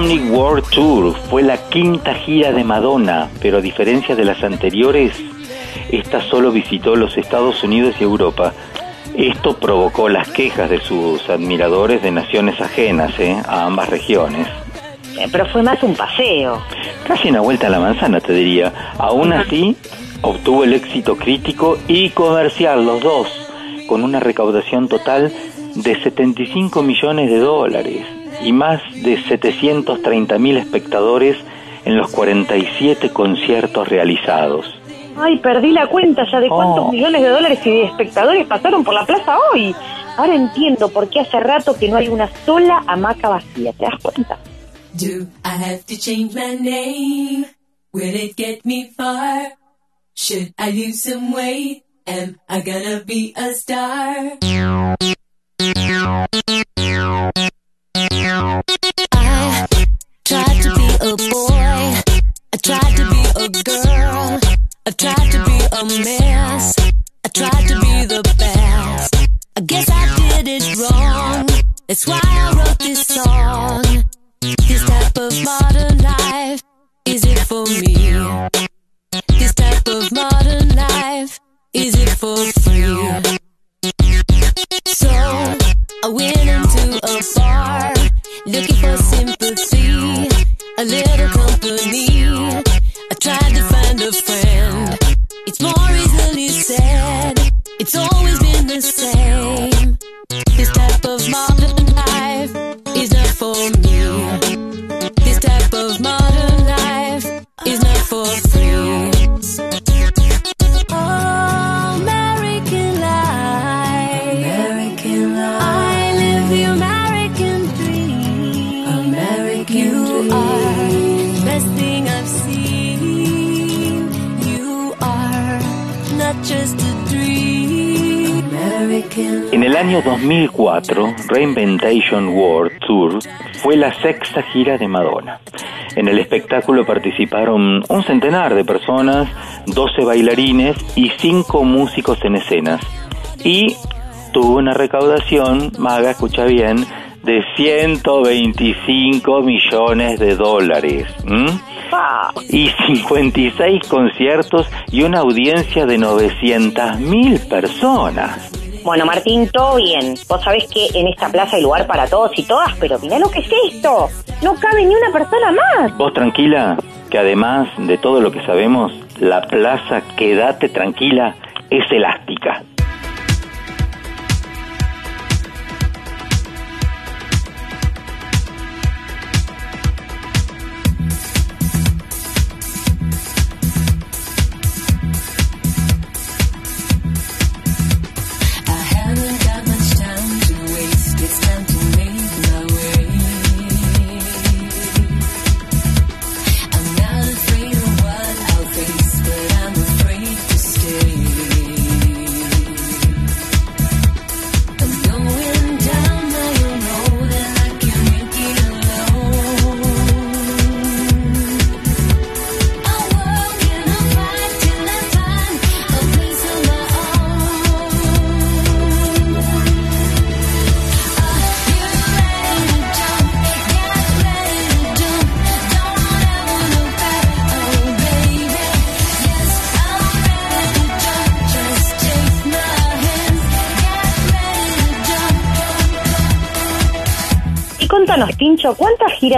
I am. Dominic World Tour fue la quinta gira de Madonna, pero a diferencia de las anteriores, esta solo visitó los Estados Unidos y Europa. Esto provocó las quejas de sus admiradores de naciones ajenas ¿eh? a ambas regiones. Eh, Pero fue más un paseo. Casi una vuelta a la manzana, te diría. Aún así, obtuvo el éxito crítico y comercial, los dos, con una recaudación total de 75 millones de dólares. Y más de 730.000 espectadores en los 47 conciertos realizados. Ay, perdí la cuenta ya de cuántos Oh. millones de dólares y de espectadores pasaron por la plaza hoy. Ahora entiendo por qué hace rato que no hay una sola hamaca vacía, ¿te das cuenta? Do I have to change my name? Will it get me far? Should I lose some weight? Am I gonna be a star? That's why I wrote this song. This type of modern life, is it for me? This type of modern life, is it for free? So I went into a bar looking for sympathy, a little company. I tried to find a friend. It's more En el año 2004, Reinventation World Tour fue la sexta gira de Madonna. En el espectáculo participaron un centenar de personas, 12 bailarines y 5 músicos en escenas. Y tuvo una recaudación, Maga, escucha bien, de 125 millones de dólares. Y 56 conciertos y una audiencia de 900 mil personas. Bueno, Martín, todo bien. Vos sabés que en esta plaza hay lugar para todos y todas, pero mirá lo que es esto. No cabe ni una persona más. Vos tranquila, que además de todo lo que sabemos, la plaza Quédate tranquila es elástica.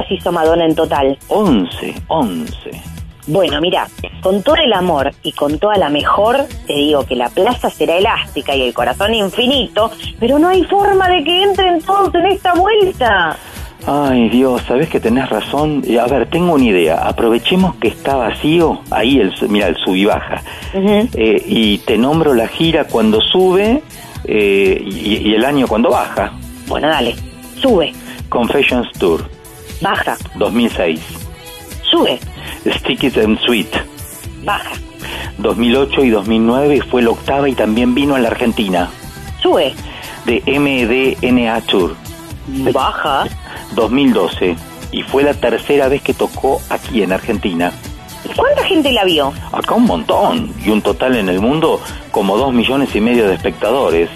¿Cuántas giras hizo Madonna en total? 11, 11. Bueno, mira, con todo el amor y con toda la mejor, te digo que la plaza será elástica y el corazón infinito, pero no hay forma de que entren todos en esta vuelta. Ay Dios, sabes que tenés razón. Eh, A ver, tengo una idea. Aprovechemos que está vacío. Ahí, el, mira, el sub y baja. Eh, y te nombro la gira cuando sube eh, y, y el año cuando baja. Bueno, dale. Sube. Confessions Tour, Baja. 2006. Sube. Stick It and Sweet, Baja. 2008 y 2009 fue la octava y también vino a la Argentina. Sube. De MDNA Tour, Baja. 2012. Y fue la tercera vez que tocó aquí en Argentina. ¿Cuánta gente la vio? Acá un montón. Y un total en el mundo como dos millones y medio de espectadores.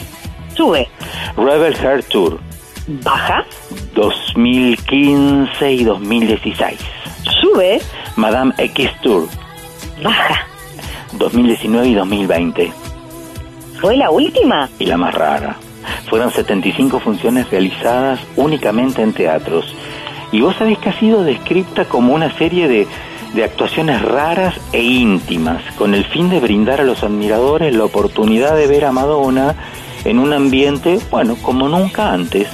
Sube. Rebel Heart Tour, Baja. 2015 y 2016. Sube. Madame X Tour, Baja. 2019 y 2020. ¿Fue la última? Y la más rara. Fueron 75 funciones realizadas únicamente en teatros. Y vos sabés que ha sido descrita como una serie de, de actuaciones raras e íntimas, con el fin de brindar a los admiradores la oportunidad de ver a Madonna en un ambiente, bueno, como nunca antes.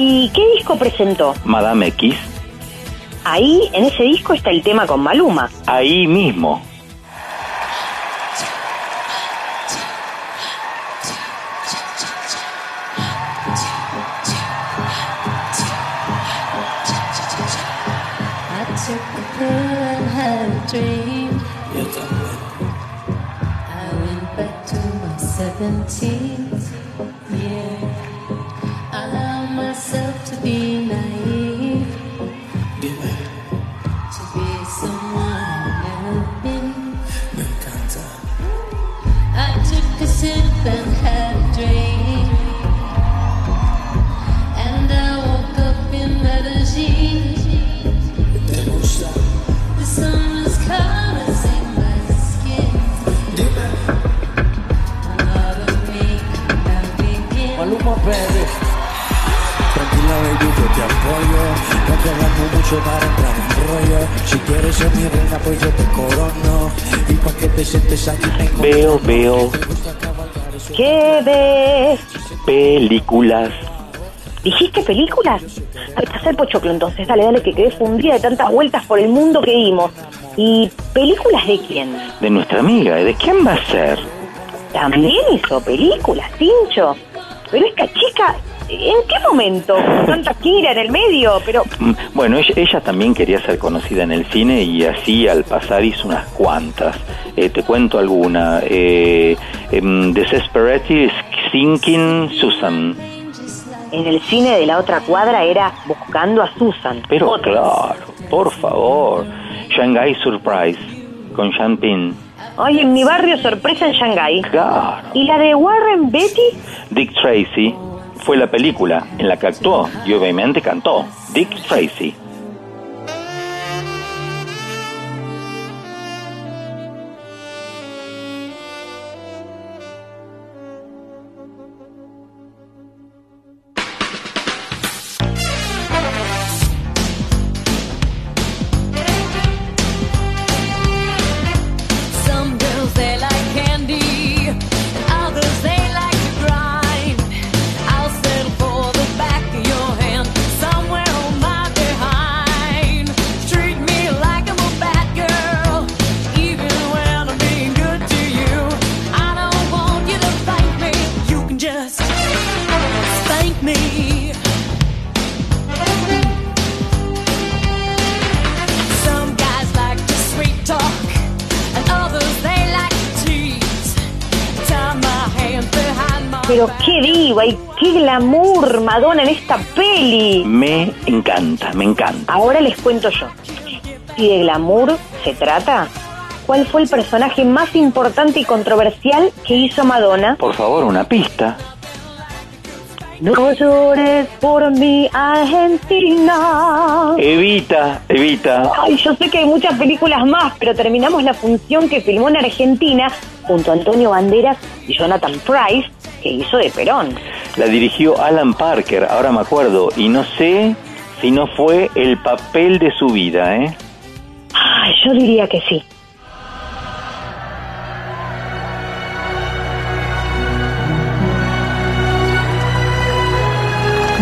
¿Y qué disco presentó? Madame X, Ahí, en ese disco, está el tema con Maluma. ahí mismo. I took a pill and had a dream. I went back to my 17th baby. Tranquila, baby, yo te apoyo. No mucho para entrar en rollo. Si quieres ser mi reina, pues yo te corono. Y pa' que te sientes aquí, tengo Veo, veo ¿Qué ves? películas. ¿Dijiste películas? Ay, pasa el pochoclo entonces, dale, dale, que quedé fundida de tantas vueltas por el mundo que dimos. ¿Y películas de quién? De nuestra amiga, ¿de quién va a ser? También hizo películas, Tincho. Pero esta chica, ¿en qué momento? Tanta gira en el medio, pero... Mm, Bueno, ella, ella también quería ser conocida en el cine y así al pasar hizo unas cuantas. Eh, te cuento alguna. Eh, em, Desperate Thinking Susan. En el cine de la otra cuadra era Buscando a Susan. Pero claro, por favor. Shanghai Surprise con Sean Penn. Ay, en mi barrio sorpresa en Shanghái. Claro. ¿Y la de Warren Betty? Dick Tracy fue la película en la que actuó y obviamente cantó. Dick Tracy. Pero qué diva y qué glamour Madonna en esta peli. Me encanta, me encanta. Ahora les cuento yo. Si de glamour se trata, ¿cuál fue el personaje más importante y controversial que hizo Madonna? Por favor, una pista. No llores por mi Argentina. Evita, evita. Ay, yo sé que hay muchas películas más, pero terminamos la función que filmó en Argentina junto a Antonio Banderas y Jonathan Price, que hizo de Perón. La dirigió Alan Parker, ahora me acuerdo, y no sé si no fue el papel de su vida, ¿eh? Ay, yo diría que sí.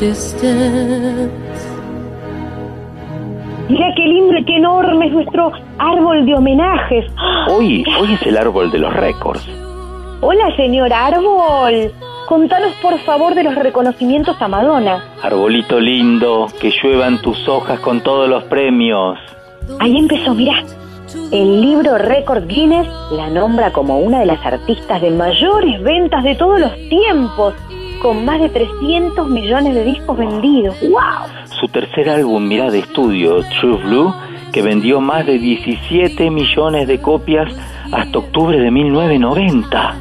distance. Mira qué lindo y qué enorme es nuestro árbol de homenajes. Hoy, hoy es el árbol de los récords. Hola, señor árbol. Contanos por favor de los reconocimientos a Madonna. Arbolito lindo, que lluevan tus hojas con todos los premios. Ahí empezó, mirá. El libro Record Guinness la nombra como una de las artistas de mayores ventas de todos los tiempos, con más de 300 millones de discos vendidos. ¡Wow! Su tercer álbum, mira, de estudio, True Blue, que vendió más de 17 millones de copias hasta octubre de 1990.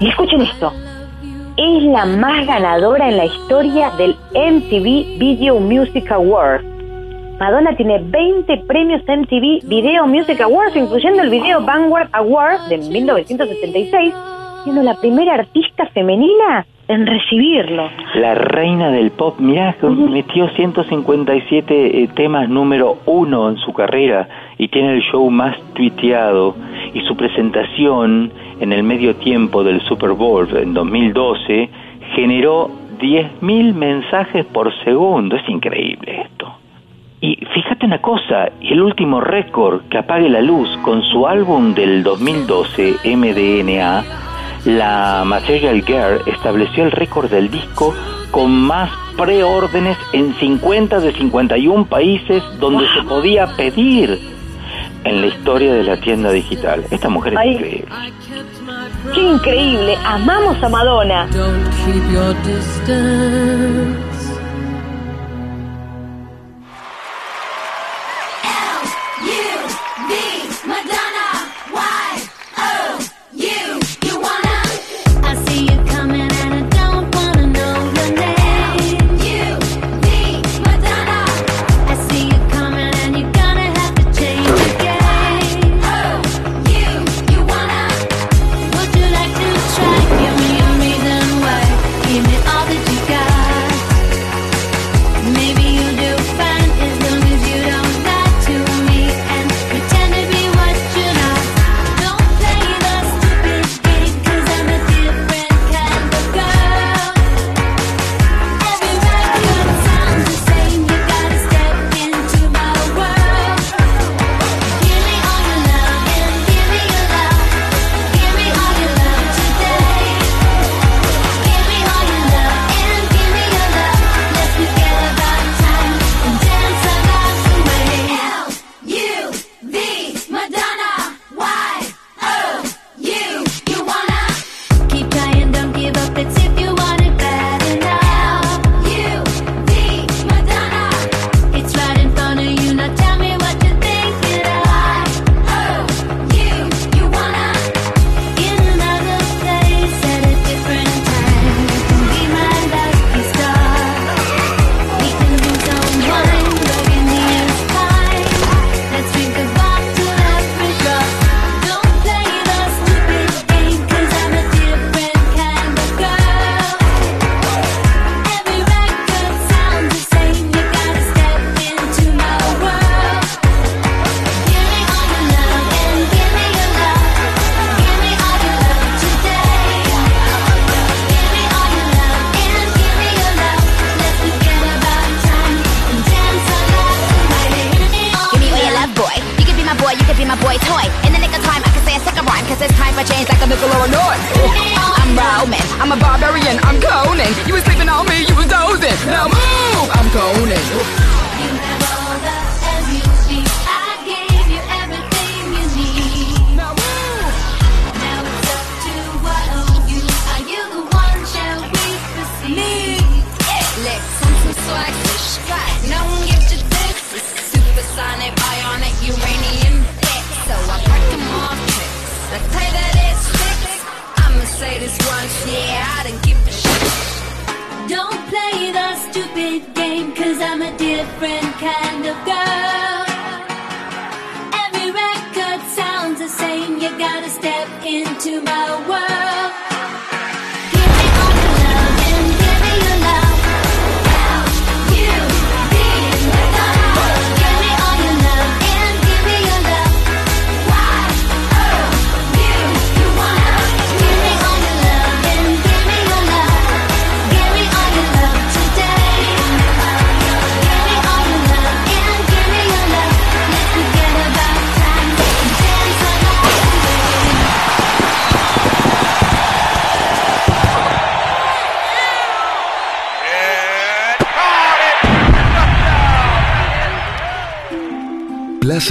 Y escuchen esto. Es la más ganadora en la historia del MTV Video Music Awards. Madonna tiene 20 premios MTV Video Music Awards, incluyendo el Video Vanguard Award de 1976, siendo la primera artista femenina en recibirlo. La reina del pop, mirá, que metió 157 eh, temas número uno en su carrera y tiene el show más tuiteado. Y su presentación en el medio tiempo del Super Bowl en 2012 generó 10.000 mensajes por segundo. Es increíble esto. Y fíjate una cosa, el último récord que apague la luz con su álbum del 2012, MDNA, la Material Girl estableció el récord del disco con más preórdenes en 50 de 51 países donde se podía pedir en la historia de la tienda digital. Esta mujer es Ay. increíble. ¡Qué increíble! Amamos a Madonna. Don't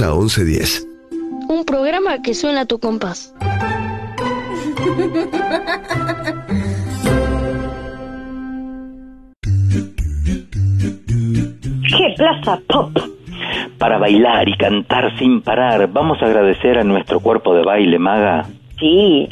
Plaza 1110. Un programa que suena a tu compás. ¡Qué plaza pop! Para bailar y cantar sin parar, vamos a agradecer a nuestro cuerpo de baile, Maga. Sí.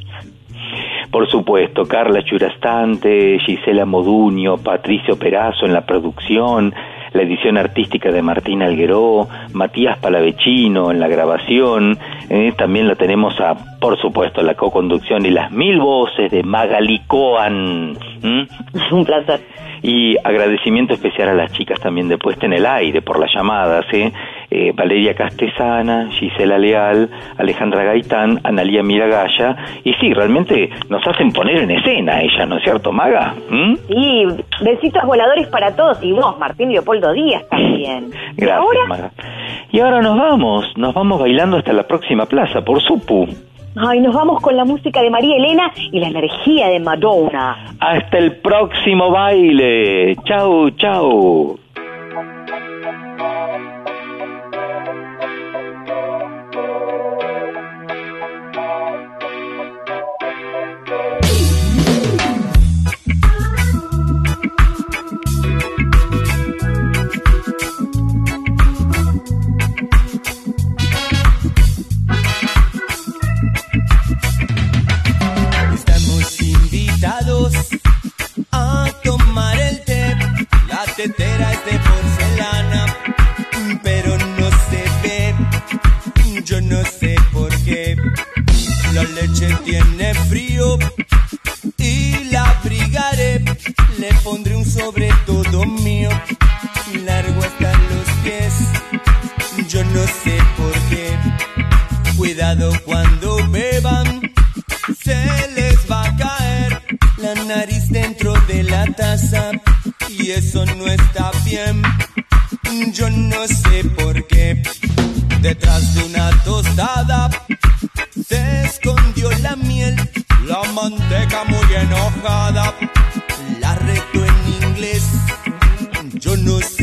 Por supuesto, Carla Churastante, Gisela Moduño, Patricio Perazo en la producción, la edición artística de Martín Algueró, Matías Palavecino en la grabación, eh, también la tenemos a, por supuesto, la co-conducción y las mil voces de Magali Coan. Un placer. Y agradecimiento especial a las chicas también de Puesta en el Aire por las llamadas, ¿eh? Eh, Valeria Castesana, Gisela Leal, Alejandra Gaitán, Analía Miragaya, y sí, realmente nos hacen poner en escena ella, ¿no es cierto, Maga? ¿Mm? Sí, besitos voladores para todos y vos, Martín Leopoldo Díaz también. Gracias, Maga. Y ahora nos vamos, nos vamos bailando hasta la próxima plaza, por Supu. Ay, nos vamos con la música de María Elena y la energía de Madonna. Hasta el próximo baile. Chau, chau. Le pondré un sobre todo mío, largo hasta los pies. Yo no sé por qué. Cuidado cuando beban se les va a caer la nariz dentro de la taza y eso no está bien. Yo no sé por qué. Detrás de una tostada se escondió la miel, la manteca muy enojada, la reto en inglés. Yo no sé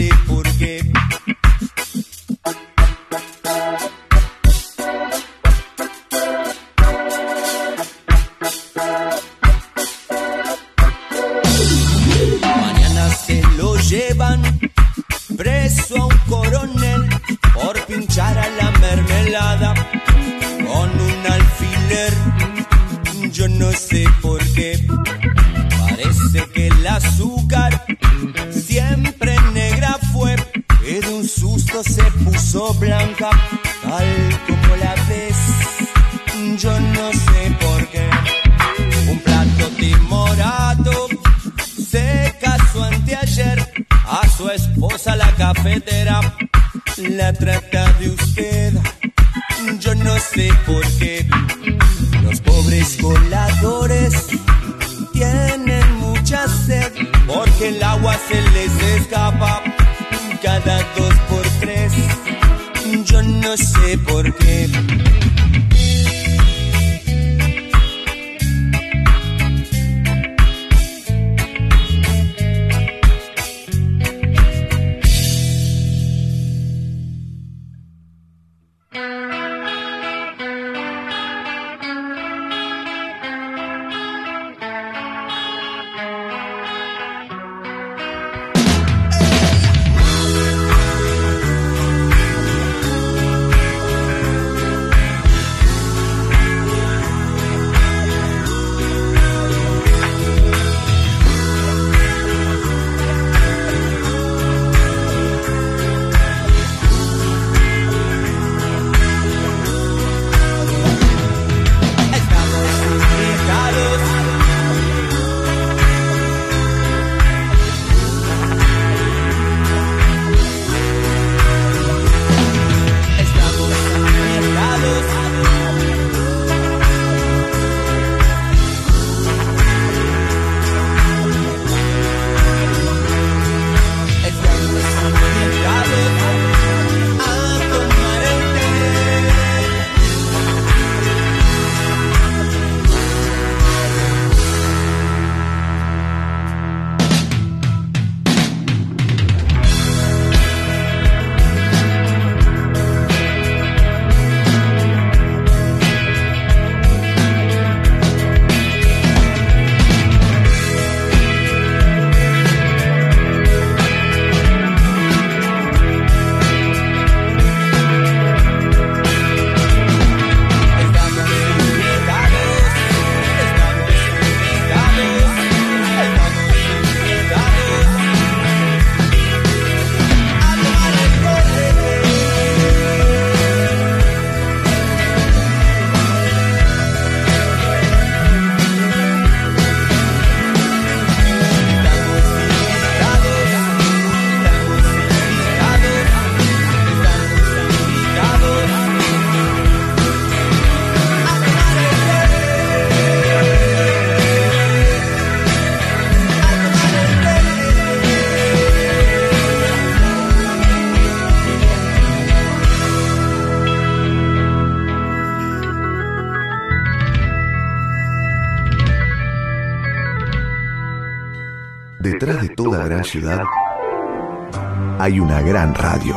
hay una gran radio.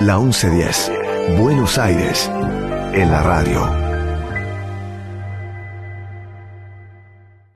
La 1110, Buenos Aires, en la radio.